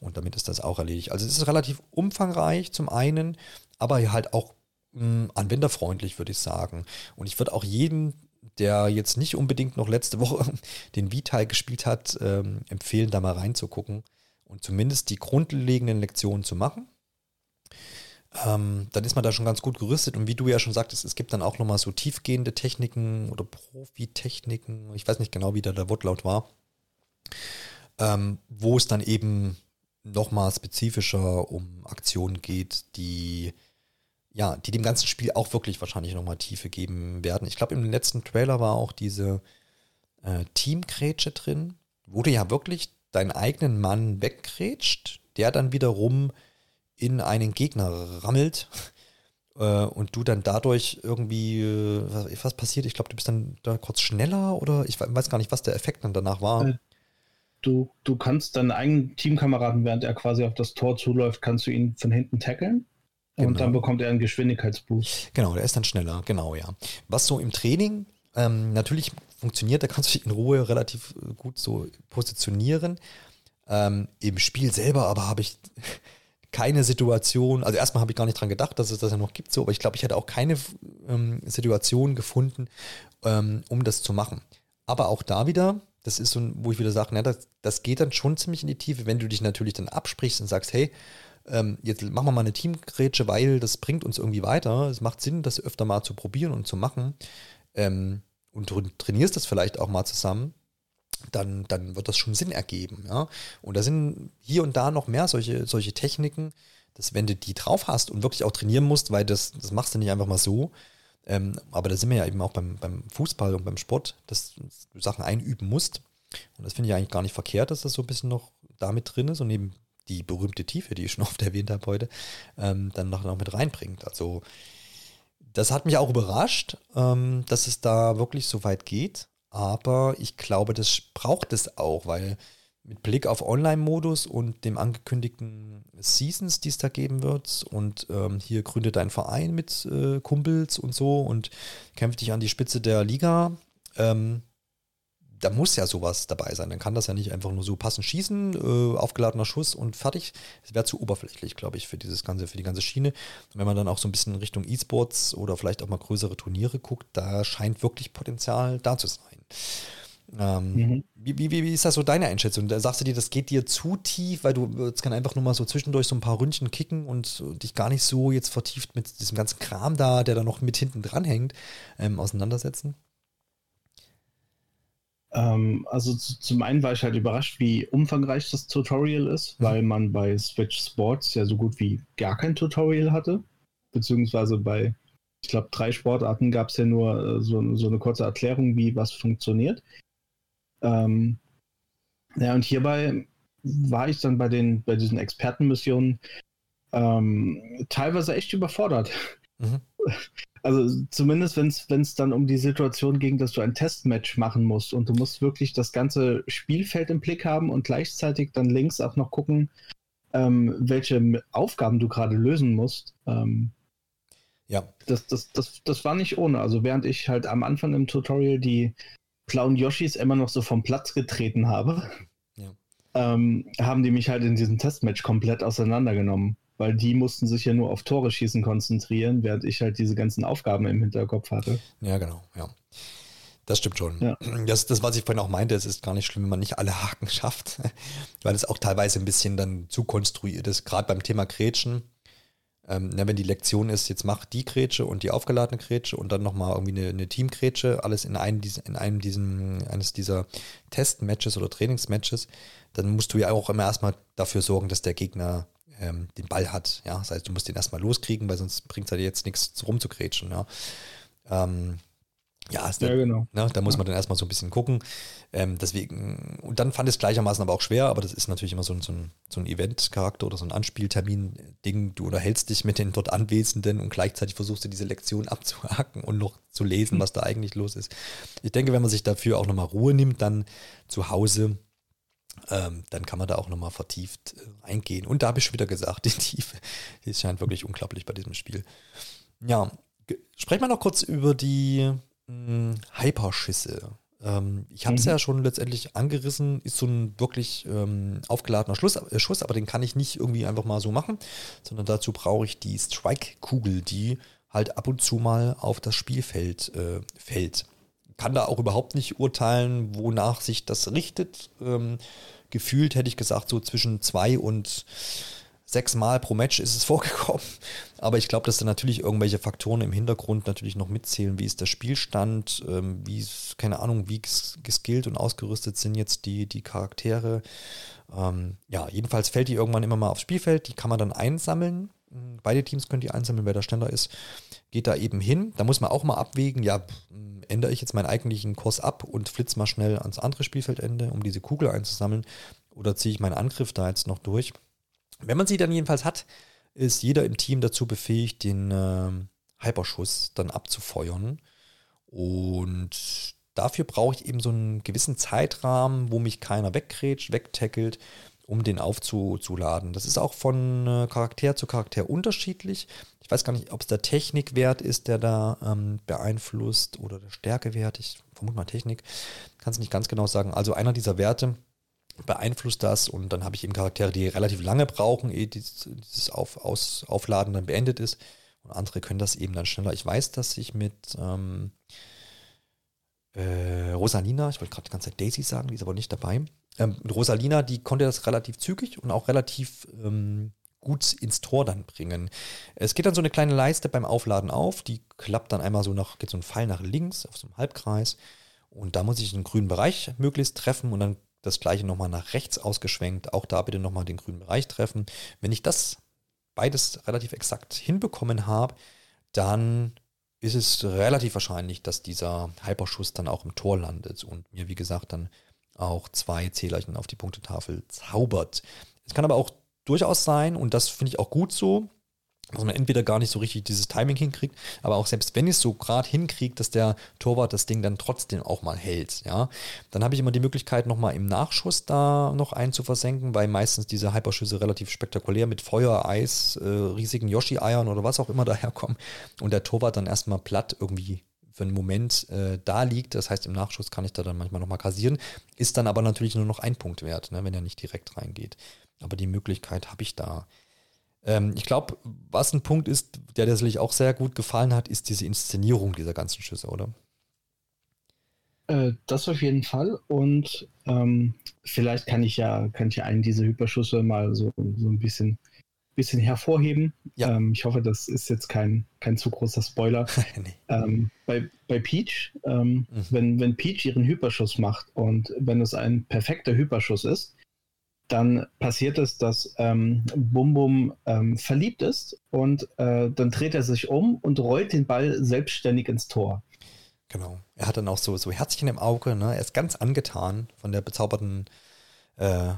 Und damit ist das auch erledigt. Also es ist relativ umfangreich zum einen, aber halt auch mh, hm, anwenderfreundlich, würde ich sagen. Und ich würde auch jedem der jetzt nicht unbedingt noch letzte Woche [LAUGHS] den V-Teil gespielt hat, ähm, empfehlen, da mal reinzugucken und zumindest die grundlegenden Lektionen zu machen. Ähm, dann ist man da schon ganz gut gerüstet und wie du ja schon sagtest, es gibt dann auch nochmal so tiefgehende Techniken oder Profi-Techniken, ich weiß nicht genau, wie da der Wortlaut war, ähm, wo es dann eben nochmal spezifischer um Aktionen geht, die ja, die dem ganzen Spiel auch wirklich wahrscheinlich nochmal Tiefe geben werden. Ich glaube, im letzten Trailer war auch diese äh, Teamgrätsche drin, wo du ja wirklich deinen eigenen Mann weggrätscht, der dann wiederum in einen Gegner rammelt [LAUGHS] äh, und du dann dadurch irgendwie, äh, was passiert? Ich glaube, du bist dann da kurz schneller oder ich weiß gar nicht, was der Effekt dann danach war. Äh,
du, du kannst deinen eigenen Teamkameraden, während er quasi auf das Tor zuläuft, kannst du ihn von hinten tackeln. Genau. Und dann bekommt er einen Geschwindigkeitsboost.
Genau, der ist dann schneller, genau, ja. Was so im Training ähm, natürlich funktioniert, da kannst du dich in Ruhe relativ äh, gut so positionieren. Ähm, Im Spiel selber aber habe ich [LAUGHS] keine Situation, also erstmal habe ich gar nicht dran gedacht, dass es das ja noch gibt, so, aber ich glaube, ich hätte auch keine ähm, Situation gefunden, ähm, um das zu machen. Aber auch da wieder, das ist so, ein, wo ich wieder sage, na, das, das geht dann schon ziemlich in die Tiefe, wenn du dich natürlich dann absprichst und sagst, hey, ähm, jetzt machen wir mal eine Teamgrätsche, weil das bringt uns irgendwie weiter. Es macht Sinn, das öfter mal zu probieren und zu machen. Ähm, und du trainierst das vielleicht auch mal zusammen, dann, dann wird das schon Sinn ergeben. Ja? Und da sind hier und da noch mehr solche, solche Techniken, dass wenn du die drauf hast und wirklich auch trainieren musst, weil das, das machst du nicht einfach mal so, ähm, aber da sind wir ja eben auch beim, beim Fußball und beim Sport, dass du Sachen einüben musst. Und das finde ich eigentlich gar nicht verkehrt, dass das so ein bisschen noch damit drin ist und eben die berühmte Tiefe, die ich schon [LAUGHS] oft erwähnt habe heute, ähm, dann noch, noch mit reinbringt. Also das hat mich auch überrascht, ähm, dass es da wirklich so weit geht. Aber ich glaube, das braucht es auch, weil mit Blick auf Online-Modus und dem angekündigten Seasons, die es da geben wird, und ähm, hier gründet ein Verein mit äh, Kumpels und so und kämpft dich an die Spitze der Liga. Ähm, da muss ja sowas dabei sein. Dann kann das ja nicht einfach nur so passend schießen, äh, aufgeladener Schuss und fertig. Es wäre zu oberflächlich, glaube ich, für dieses ganze, für die ganze Schiene. Und wenn man dann auch so ein bisschen in Richtung E-Sports oder vielleicht auch mal größere Turniere guckt, da scheint wirklich Potenzial da zu sein. Ähm, mhm. wie, wie, wie, ist das so deine Einschätzung? Da sagst du dir, das geht dir zu tief, weil du jetzt kann einfach nur mal so zwischendurch so ein paar Ründchen kicken und dich gar nicht so jetzt vertieft mit diesem ganzen Kram da, der da noch mit hinten dran hängt, ähm, auseinandersetzen?
Ähm, also zum einen war ich halt überrascht, wie umfangreich das Tutorial ist, mhm. weil man bei Switch Sports ja so gut wie gar kein Tutorial hatte. Beziehungsweise bei, ich glaube, drei Sportarten gab es ja nur äh, so, so, eine kurze Erklärung, wie was funktioniert. Ähm, ja, und hierbei war ich dann bei den, bei diesen Expertenmissionen ähm, teilweise echt überfordert. Mhm. [LAUGHS] Also zumindest, wenn es dann um die Situation ging, dass du ein Testmatch machen musst und du musst wirklich das ganze Spielfeld im Blick haben und gleichzeitig dann links auch noch gucken, ähm, welche Aufgaben du gerade lösen musst. Ähm, ja. Das, das, das, das war nicht ohne. Also während ich halt am Anfang im Tutorial die blauen Yoshis immer noch so vom Platz getreten habe, ja. ähm, haben die mich halt in diesem Testmatch komplett auseinandergenommen weil die mussten sich ja nur auf Tore schießen konzentrieren, während ich halt diese ganzen Aufgaben im Hinterkopf hatte.
Ja, genau, ja. Das stimmt schon. Ja. Das, das, was ich vorhin auch meinte, es ist gar nicht schlimm, wenn man nicht alle Haken schafft, [LAUGHS] weil es auch teilweise ein bisschen dann zu konstruiert ist, gerade beim Thema Grätschen. Ähm, na, wenn die Lektion ist, jetzt mach die Grätsche und die aufgeladene Grätsche und dann nochmal irgendwie eine, eine Teamgrätsche, alles in einem, in einem diesen, eines dieser Testmatches oder Trainingsmatches, dann musst du ja auch immer erstmal dafür sorgen, dass der Gegner ähm, den Ball hat. Ja? Das heißt, du musst den erstmal loskriegen, weil sonst bringt es halt jetzt nichts rumzugrätschen. Ja, ähm, ja, ja der, genau. Ne, da muss man dann erstmal so ein bisschen gucken. Ähm, deswegen, und dann fand es gleichermaßen aber auch schwer, aber das ist natürlich immer so, so ein, so ein Event-Charakter oder so ein Anspieltermin-Ding. Du unterhältst dich mit den dort Anwesenden und gleichzeitig versuchst du diese Lektion [LAUGHS] abzuhaken und noch zu lesen, was da eigentlich los ist. Ich denke, wenn man sich dafür auch nochmal Ruhe nimmt, dann zu Hause ähm, dann kann man da auch nochmal vertieft äh, eingehen. Und da habe ich schon wieder gesagt, [LAUGHS] die Tiefe, die scheint wirklich unglaublich bei diesem Spiel. Ja, sprechen wir noch kurz über die mh, hm, Hyperschüsse. Ähm, ich habe es mhm. ja schon letztendlich angerissen, ist so ein wirklich ähm, aufgeladener Schluss, äh, Schuss, aber den kann ich nicht irgendwie einfach mal so machen, sondern dazu brauche ich die Strike-Kugel, die halt ab und zu mal auf das Spielfeld äh, fällt kann da auch überhaupt nicht urteilen, wonach sich das richtet. Ähm, gefühlt hätte ich gesagt, so zwischen zwei und sechs Mal pro Match ist es [LAUGHS] vorgekommen. Aber ich glaube, dass da natürlich irgendwelche Faktoren im Hintergrund natürlich noch mitzählen. Wie ist der Spielstand? Ähm, wie keine Ahnung, wie geskillt und ausgerüstet sind jetzt die, die Charaktere? Ähm, ja, jedenfalls fällt die irgendwann immer mal aufs Spielfeld. Die kann man dann einsammeln. Beide Teams können die einsammeln, wer der schneller ist. Geht da eben hin. Da muss man auch mal abwägen, ja, ändere ich jetzt meinen eigentlichen Kurs ab und flitze mal schnell ans andere Spielfeldende, um diese Kugel einzusammeln, oder ziehe ich meinen Angriff da jetzt noch durch? Wenn man sie dann jedenfalls hat, ist jeder im Team dazu befähigt, den äh, Hyperschuss dann abzufeuern. Und dafür brauche ich eben so einen gewissen Zeitrahmen, wo mich keiner wegkrätscht, wegtackelt um den aufzuladen. Das ist auch von äh, Charakter zu Charakter unterschiedlich. Ich weiß gar nicht, ob es der Technikwert ist, der da ähm, beeinflusst oder der Stärkewert. Ich vermute mal Technik. Kann es nicht ganz genau sagen. Also einer dieser Werte beeinflusst das und dann habe ich eben Charaktere, die relativ lange brauchen, ehe dieses Auf, Aus, Aufladen dann beendet ist. Und andere können das eben dann schneller. Ich weiß, dass ich mit ähm, äh, Rosalina, ich wollte gerade die ganze Zeit Daisy sagen, die ist aber nicht dabei. Ähm, Rosalina, die konnte das relativ zügig und auch relativ ähm, gut ins Tor dann bringen. Es geht dann so eine kleine Leiste beim Aufladen auf, die klappt dann einmal so nach, geht so ein Pfeil nach links auf so einem Halbkreis und da muss ich den grünen Bereich möglichst treffen und dann das gleiche nochmal nach rechts ausgeschwenkt. Auch da bitte nochmal den grünen Bereich treffen. Wenn ich das beides relativ exakt hinbekommen habe, dann ist es relativ wahrscheinlich, dass dieser Hyperschuss dann auch im Tor landet und mir, wie gesagt, dann auch zwei Zählerchen auf die Punktetafel zaubert. Es kann aber auch durchaus sein, und das finde ich auch gut so, dass man entweder gar nicht so richtig dieses Timing hinkriegt, aber auch selbst wenn ich es so gerade hinkriege, dass der Torwart das Ding dann trotzdem auch mal hält, ja, dann habe ich immer die Möglichkeit, nochmal im Nachschuss da noch einen zu versenken, weil meistens diese Hyperschüsse relativ spektakulär mit Feuer, Eis, äh, riesigen Yoshi-Eiern oder was auch immer daherkommen und der Torwart dann erstmal platt irgendwie für einen Moment äh, da liegt. Das heißt, im Nachschuss kann ich da dann manchmal nochmal kassieren. Ist dann aber natürlich nur noch ein Punkt wert, ne, wenn er nicht direkt reingeht. Aber die Möglichkeit habe ich da. Ähm, ich glaube, was ein Punkt ist, der dir sicherlich auch sehr gut gefallen hat, ist diese Inszenierung dieser ganzen Schüsse, oder?
Äh, das auf jeden Fall. Und ähm, vielleicht kann ich ja, kann ich ja einen dieser Hyperschüsse mal so, so ein bisschen, bisschen hervorheben. Ja. Ähm, ich hoffe, das ist jetzt kein, kein zu großer Spoiler. [LAUGHS] nee. ähm, bei, bei Peach, ähm, mhm. wenn, wenn Peach ihren Hyperschuss macht und wenn es ein perfekter Hyperschuss ist, dann passiert es, dass ähm, Bum Bum ähm, verliebt ist und äh, dann dreht er sich um und rollt den Ball selbstständig ins Tor.
Genau. Er hat dann auch so, so Herzchen im Auge, ne? Er ist ganz angetan von der bezauberten, äh,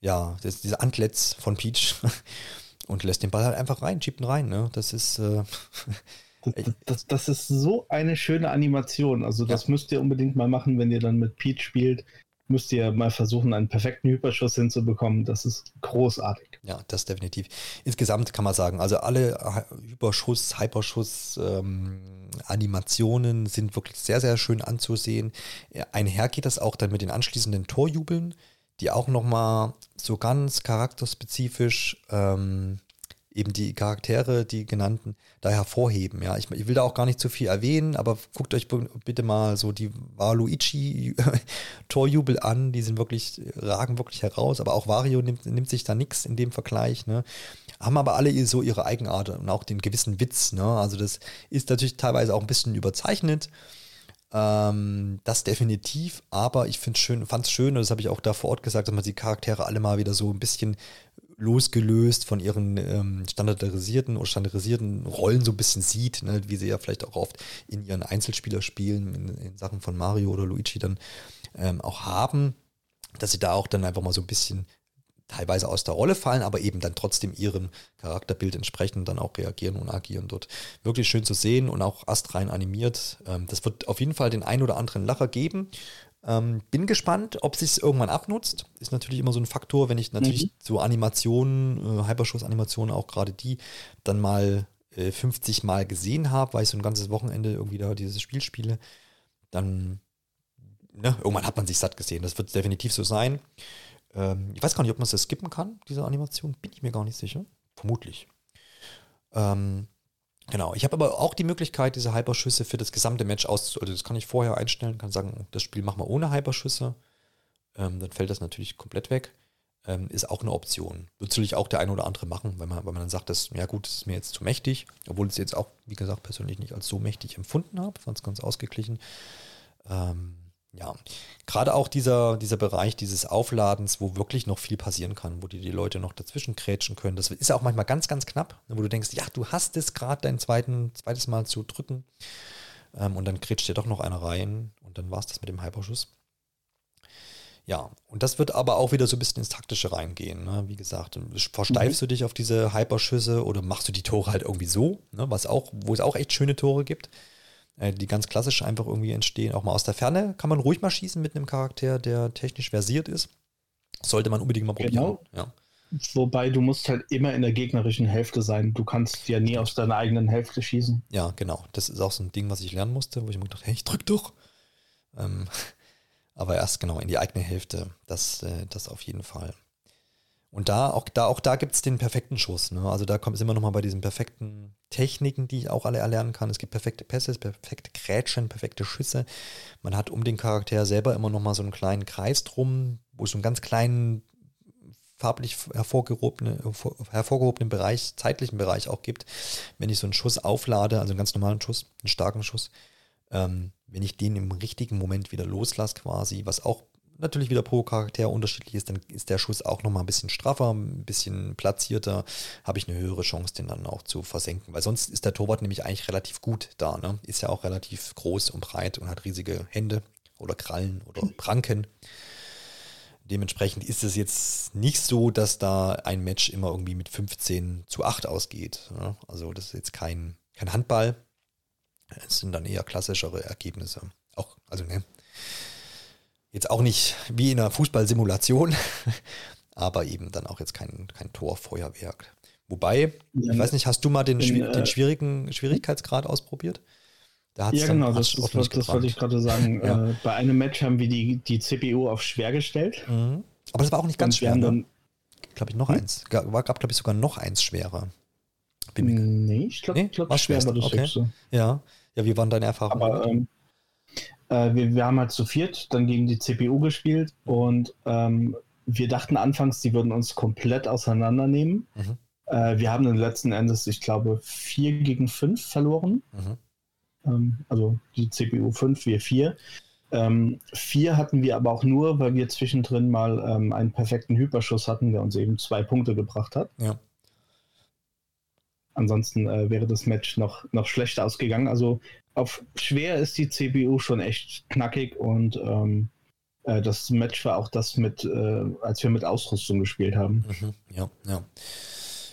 ja, das, diese Antlitz von Peach [LAUGHS] und lässt den Ball halt einfach rein, schiebt ihn rein, ne? Das ist. Äh, [LAUGHS]
das, das, ist so eine schöne Animation. Also, das ja. müsst ihr unbedingt mal machen, wenn ihr dann mit Peach spielt müsst ihr mal versuchen, einen perfekten Hyperschuss hinzubekommen. Das ist großartig.
Ja, das definitiv. Insgesamt kann man sagen, also alle Hyperschuss, Hyperschuss, ähm, Animationen sind wirklich sehr, sehr schön anzusehen. Einher geht das auch dann mit den anschließenden Torjubeln, die auch nochmal so ganz charakterspezifisch ähm, eben die Charaktere, die genannten, da hervorheben. Ja, ich, ich, will da auch gar nicht zu viel erwähnen, aber guckt euch bitte mal so die Waluigi-Torjubel [LAUGHS] an, die sind wirklich, ragen wirklich heraus, aber auch Wario nimmt, nimmt sich da nichts in dem Vergleich, ne? Haben aber alle so ihre Eigenart und auch den gewissen Witz, ne? Also das ist natürlich teilweise auch ein bisschen überzeichnet. Ähm, das definitiv, aber ich finde schön, fand es schön, und das habe ich auch da vor Ort gesagt, dass man die Charaktere alle mal wieder so ein bisschen losgelöst von ihren ähm, standardisierten oder standardisierten Rollen so ein bisschen sieht, ne, wie sie ja vielleicht auch oft in ihren Einzelspielerspielen in, in Sachen von Mario oder Luigi dann ähm, auch haben, dass sie da auch dann einfach mal so ein bisschen teilweise aus der Rolle fallen, aber eben dann trotzdem ihrem Charakterbild entsprechend dann auch reagieren und agieren dort. Wirklich schön zu sehen und auch astrein animiert. Ähm, das wird auf jeden Fall den ein oder anderen Lacher geben. Ähm, bin gespannt, ob sich es irgendwann abnutzt. Ist natürlich immer so ein Faktor, wenn ich natürlich mhm. so Animationen, äh, Hyperschuss-Animationen, auch gerade die, dann mal äh, 50 Mal gesehen habe, weil ich so ein ganzes Wochenende irgendwie da dieses Spiel spiele, dann ne, irgendwann hat man sich satt gesehen. Das wird definitiv so sein. Ähm, ich weiß gar nicht, ob man das skippen kann, diese Animation. Bin ich mir gar nicht sicher. Vermutlich. Ähm, Genau, ich habe aber auch die Möglichkeit, diese Hyperschüsse für das gesamte Match auszu... Also das kann ich vorher einstellen, kann sagen, das Spiel machen wir ohne Hyperschüsse. Ähm, dann fällt das natürlich komplett weg. Ähm, ist auch eine Option. Wird sicherlich auch der eine oder andere machen, weil man, weil man dann sagt, dass, ja gut, das ist mir jetzt zu mächtig, obwohl ich es jetzt auch, wie gesagt, persönlich nicht als so mächtig empfunden habe. Fand es ganz ausgeglichen. Ähm, ja, gerade auch dieser, dieser Bereich dieses Aufladens, wo wirklich noch viel passieren kann, wo die, die Leute noch dazwischen krätschen können. Das ist ja auch manchmal ganz, ganz knapp, wo du denkst, ja, du hast es gerade dein zweiten, zweites Mal zu drücken. Ähm, und dann krätscht dir doch noch einer rein und dann war es das mit dem Hyperschuss. Ja, und das wird aber auch wieder so ein bisschen ins Taktische reingehen. Ne? Wie gesagt, versteifst mhm. du dich auf diese Hyperschüsse oder machst du die Tore halt irgendwie so, ne? was auch, wo es auch echt schöne Tore gibt. Äh, die ganz klassisch einfach irgendwie entstehen. Auch mal aus der Ferne kann man ruhig mal schießen mit einem Charakter, der technisch versiert ist. Sollte man unbedingt mal probieren. Genau.
Ja. Wobei du musst halt immer in der gegnerischen Hälfte sein. Du kannst ja nie aus deiner eigenen Hälfte schießen.
Ja, genau. Das ist auch so ein Ding, was ich lernen musste, wo ich mir gedacht hey, ich drück doch. Ähm, [LAUGHS] aber erst genau in die eigene Hälfte. Das, äh, das auf jeden Fall. Und da, auch da, auch da gibt es den perfekten Schuss. Ne? Also da kommt es immer noch mal bei diesen perfekten Techniken, die ich auch alle erlernen kann. Es gibt perfekte Pässe, perfekte Grätschen, perfekte Schüsse. Man hat um den Charakter selber immer noch mal so einen kleinen Kreis drum, wo es so einen ganz kleinen farblich hervorgehobene, hervorgehobenen Bereich, zeitlichen Bereich auch gibt. Wenn ich so einen Schuss auflade, also einen ganz normalen Schuss, einen starken Schuss, ähm, wenn ich den im richtigen Moment wieder loslasse quasi, was auch natürlich wieder pro Charakter unterschiedlich ist, dann ist der Schuss auch nochmal ein bisschen straffer, ein bisschen platzierter, habe ich eine höhere Chance, den dann auch zu versenken. Weil sonst ist der Torwart nämlich eigentlich relativ gut da. Ne? Ist ja auch relativ groß und breit und hat riesige Hände oder Krallen oder Pranken. Dementsprechend ist es jetzt nicht so, dass da ein Match immer irgendwie mit 15 zu 8 ausgeht. Ne? Also das ist jetzt kein, kein Handball. Es sind dann eher klassischere Ergebnisse. Auch, also ne, Jetzt auch nicht wie in einer Fußballsimulation, [LAUGHS] aber eben dann auch jetzt kein, kein Torfeuerwerk. Wobei, ja, ich weiß nicht, hast du mal den, in, den äh, schwierigen Schwierigkeitsgrad ausprobiert?
Da ja, genau, das, das, das, das wollte ich gerade sagen. [LAUGHS] ja. äh, bei einem Match haben wir die, die CPU auf schwer gestellt.
Mhm. Aber das war auch nicht ganz schwer. Ne? Glaube ich, noch hm? eins. War, gab, glaube ich, sogar noch eins schwerer.
Bin nee, ich glaube, nee? glaub, schwer war das okay. höchste.
Ja. ja, wie waren deine Erfahrungen?
Aber ähm, äh, wir, wir haben halt zu viert dann gegen die CPU gespielt und ähm, wir dachten anfangs, die würden uns komplett auseinandernehmen. Mhm. Äh, wir haben dann letzten Endes, ich glaube, vier gegen fünf verloren. Mhm. Ähm, also die CPU fünf, wir vier. Ähm, vier hatten wir aber auch nur, weil wir zwischendrin mal ähm, einen perfekten Hyperschuss hatten, der uns eben zwei Punkte gebracht hat. Ja. Ansonsten äh, wäre das Match noch, noch schlechter ausgegangen. Also auf schwer ist die CPU schon echt knackig und ähm, äh, das Match war auch das mit, äh, als wir mit Ausrüstung gespielt haben.
Mhm, ja, ja.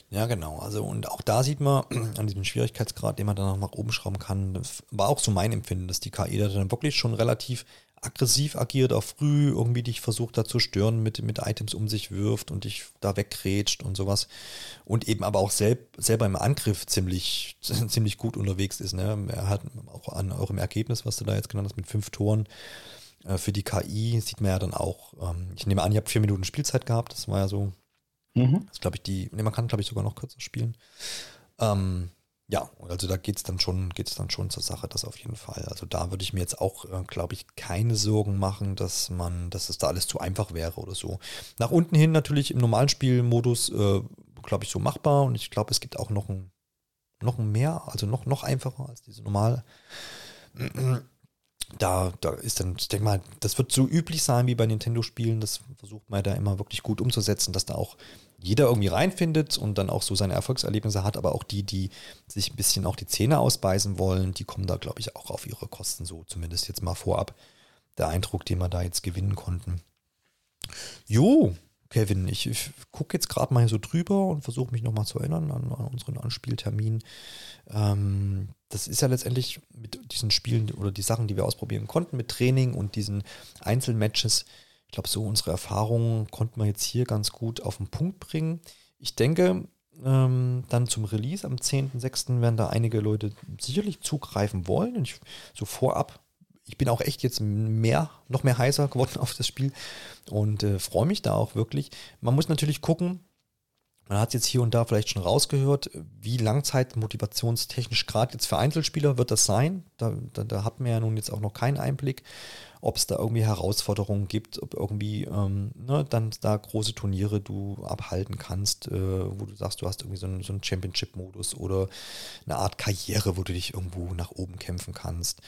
Ja, genau. Also, und auch da sieht man [CLEARS THROAT] an diesem Schwierigkeitsgrad, den man dann noch nach oben schrauben kann, das war auch so mein Empfinden, dass die KI da dann wirklich schon relativ aggressiv agiert, auch früh irgendwie dich versucht da zu stören, mit, mit Items um sich wirft und dich da wegkrätscht und sowas. Und eben aber auch selb, selber im Angriff ziemlich, [LAUGHS] ziemlich gut unterwegs ist. Ne? Er hat auch an eurem Ergebnis, was du da jetzt genannt hast, mit fünf Toren äh, für die KI, sieht man ja dann auch, ähm, ich nehme an, ihr habt vier Minuten Spielzeit gehabt, das war ja so, mhm. das glaube ich, die, ne, man kann glaube ich sogar noch kürzer spielen. Ähm, ja, also da geht es dann schon, geht's dann schon zur Sache, das auf jeden Fall. Also da würde ich mir jetzt auch, äh, glaube ich, keine Sorgen machen, dass man, dass es da alles zu einfach wäre oder so. Nach unten hin natürlich im normalen Spielmodus, äh, glaube ich, so machbar und ich glaube, es gibt auch noch ein, noch ein mehr, also noch, noch einfacher als diese normal. [CLEARS THROAT] Da, da ist dann, ich denke mal, das wird so üblich sein wie bei Nintendo-Spielen. Das versucht man da immer wirklich gut umzusetzen, dass da auch jeder irgendwie reinfindet und dann auch so seine Erfolgserlebnisse hat, aber auch die, die sich ein bisschen auch die Zähne ausbeißen wollen, die kommen da, glaube ich, auch auf ihre Kosten, so zumindest jetzt mal vorab. Der Eindruck, den wir da jetzt gewinnen konnten. Jo, Kevin, ich, ich gucke jetzt gerade mal so drüber und versuche mich nochmal zu erinnern an, an unseren Anspieltermin. Ähm, das ist ja letztendlich mit diesen Spielen oder die Sachen, die wir ausprobieren konnten, mit Training und diesen Einzelmatches, ich glaube, so unsere Erfahrungen konnten wir jetzt hier ganz gut auf den Punkt bringen. Ich denke, ähm, dann zum Release am 10.06. werden da einige Leute sicherlich zugreifen wollen. Und ich, so vorab, ich bin auch echt jetzt mehr, noch mehr heißer geworden [LAUGHS] auf das Spiel und äh, freue mich da auch wirklich. Man muss natürlich gucken, man hat jetzt hier und da vielleicht schon rausgehört, wie langzeitmotivationstechnisch gerade jetzt für Einzelspieler wird das sein. Da, da, da hat man ja nun jetzt auch noch keinen Einblick ob es da irgendwie Herausforderungen gibt, ob irgendwie ähm, ne, dann da große Turniere du abhalten kannst, äh, wo du sagst, du hast irgendwie so einen, so einen Championship-Modus oder eine Art Karriere, wo du dich irgendwo nach oben kämpfen kannst.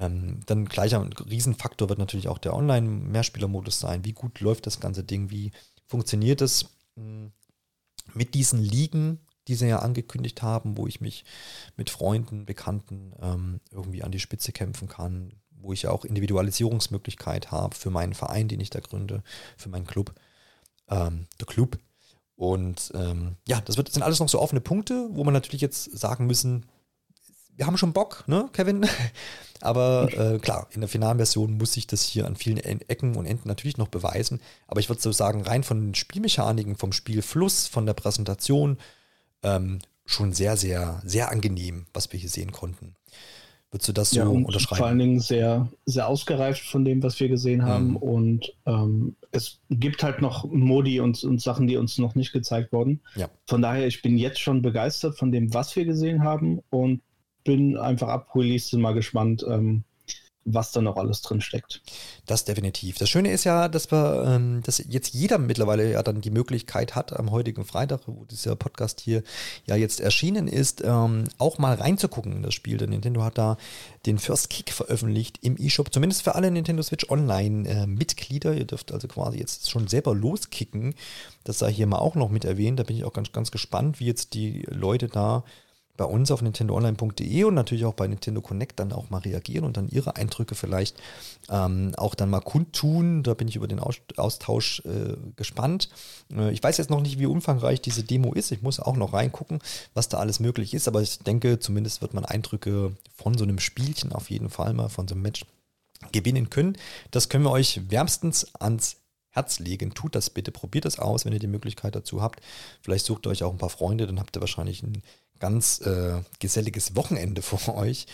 Ähm, dann gleicher Riesenfaktor wird natürlich auch der Online-Mehrspieler-Modus sein. Wie gut läuft das ganze Ding? Wie funktioniert es hm, mit diesen Ligen, die sie ja angekündigt haben, wo ich mich mit Freunden, Bekannten ähm, irgendwie an die Spitze kämpfen kann, wo ich auch Individualisierungsmöglichkeit habe für meinen Verein, den ich da gründe, für meinen Club, ähm, der Club. Und ähm, ja, das, wird, das sind alles noch so offene Punkte, wo man natürlich jetzt sagen müssen, wir haben schon Bock, ne, Kevin? Aber äh, klar, in der finalen Version muss ich das hier an vielen Ecken und Enden natürlich noch beweisen. Aber ich würde so sagen, rein von den Spielmechaniken, vom Spielfluss, von der Präsentation, ähm, schon sehr, sehr, sehr angenehm, was wir hier sehen konnten. Würdest du das so
ja,
unterschreiben?
Vor allen Dingen sehr, sehr ausgereift von dem, was wir gesehen haben. Mhm. Und ähm, es gibt halt noch Modi und, und Sachen, die uns noch nicht gezeigt wurden.
Ja.
Von daher, ich bin jetzt schon begeistert von dem, was wir gesehen haben und bin einfach ab Release mal gespannt, ähm, was da noch alles drin steckt.
Das definitiv. Das Schöne ist ja, dass wir, ähm, dass jetzt jeder mittlerweile ja dann die Möglichkeit hat, am heutigen Freitag, wo dieser Podcast hier ja jetzt erschienen ist, ähm, auch mal reinzugucken in das Spiel. Der Nintendo hat da den First Kick veröffentlicht im eShop, zumindest für alle Nintendo Switch Online äh. Ihr dürft also quasi jetzt schon selber loskicken. Das sei hier mal auch noch mit erwähnt. Da bin ich auch ganz, ganz gespannt, wie jetzt die Leute da bei uns auf nintendoonline.de und natürlich auch bei Nintendo Connect dann auch mal reagieren und dann ihre Eindrücke vielleicht ähm, auch dann mal kundtun. Da bin ich über den Austausch äh, gespannt. Äh, ich weiß jetzt noch nicht, wie umfangreich diese Demo ist. Ich muss auch noch reingucken, was da alles möglich ist, aber ich denke, zumindest wird man Eindrücke von so einem Spielchen auf jeden Fall mal, von so einem Match gewinnen können. Das können wir euch wärmstens ans Herz legen. Tut das bitte, probiert das aus, wenn ihr die Möglichkeit dazu habt. Vielleicht sucht ihr euch auch ein paar Freunde, dann habt ihr wahrscheinlich ein ganz äh, geselliges Wochenende [LAUGHS] vor euch.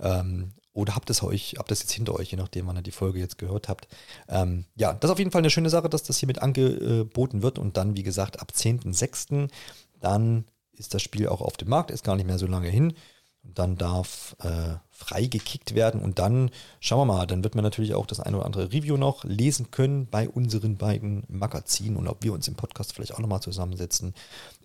Ähm, oder habt es euch, habt das jetzt hinter euch, je nachdem, wann ihr die Folge jetzt gehört habt. Ähm, ja, das ist auf jeden Fall eine schöne Sache, dass das hier mit angeboten wird. Und dann, wie gesagt, ab 10.06. dann ist das Spiel auch auf dem Markt, ist gar nicht mehr so lange hin. Und dann darf äh, frei werden. Und dann schauen wir mal, dann wird man natürlich auch das eine oder andere Review noch lesen können bei unseren beiden Magazinen und ob wir uns im Podcast vielleicht auch nochmal zusammensetzen.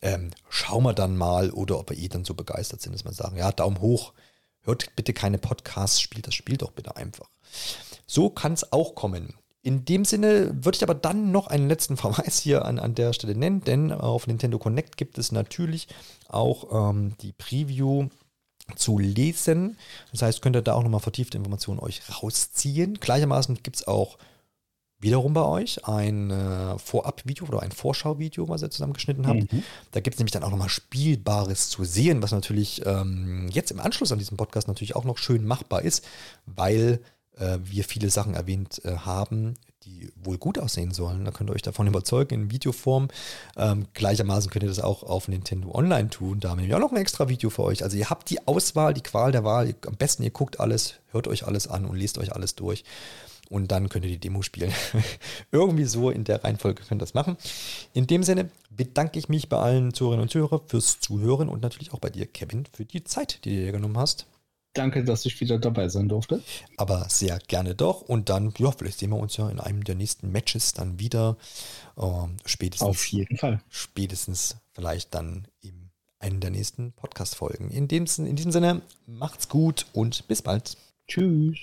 Ähm, schauen wir dann mal oder ob wir eh dann so begeistert sind, dass wir sagen, ja, Daumen hoch, hört bitte keine Podcasts, spielt das Spiel doch bitte einfach. So kann es auch kommen. In dem Sinne würde ich aber dann noch einen letzten Verweis hier an, an der Stelle nennen, denn auf Nintendo Connect gibt es natürlich auch ähm, die Preview zu lesen. Das heißt, könnt ihr da auch nochmal vertiefte Informationen euch rausziehen. Gleichermaßen gibt es auch wiederum bei euch ein äh, Vorab-Video oder ein Vorschau-Video, was ihr zusammengeschnitten habt. Mhm. Da gibt es nämlich dann auch nochmal Spielbares zu sehen, was natürlich ähm, jetzt im Anschluss an diesen Podcast natürlich auch noch schön machbar ist, weil äh, wir viele Sachen erwähnt äh, haben, die wohl gut aussehen sollen. Da könnt ihr euch davon überzeugen in Videoform. Ähm, gleichermaßen könnt ihr das auch auf Nintendo Online tun. Da haben wir auch noch ein extra Video für euch. Also ihr habt die Auswahl, die Qual der Wahl. Am besten ihr guckt alles, hört euch alles an und lest euch alles durch. Und dann könnt ihr die Demo spielen. [LAUGHS] Irgendwie so in der Reihenfolge könnt ihr das machen. In dem Sinne bedanke ich mich bei allen Zuhörerinnen und Zuhörern fürs Zuhören und natürlich auch bei dir, Kevin, für die Zeit, die du dir genommen hast.
Danke, dass ich wieder dabei sein durfte.
Aber sehr gerne doch. Und dann, ja, vielleicht sehen wir uns ja in einem der nächsten Matches dann wieder. Ähm, spätestens.
Auf jeden Fall.
Spätestens vielleicht dann in einem der nächsten Podcast-Folgen. In, in diesem Sinne, macht's gut und bis bald.
Tschüss.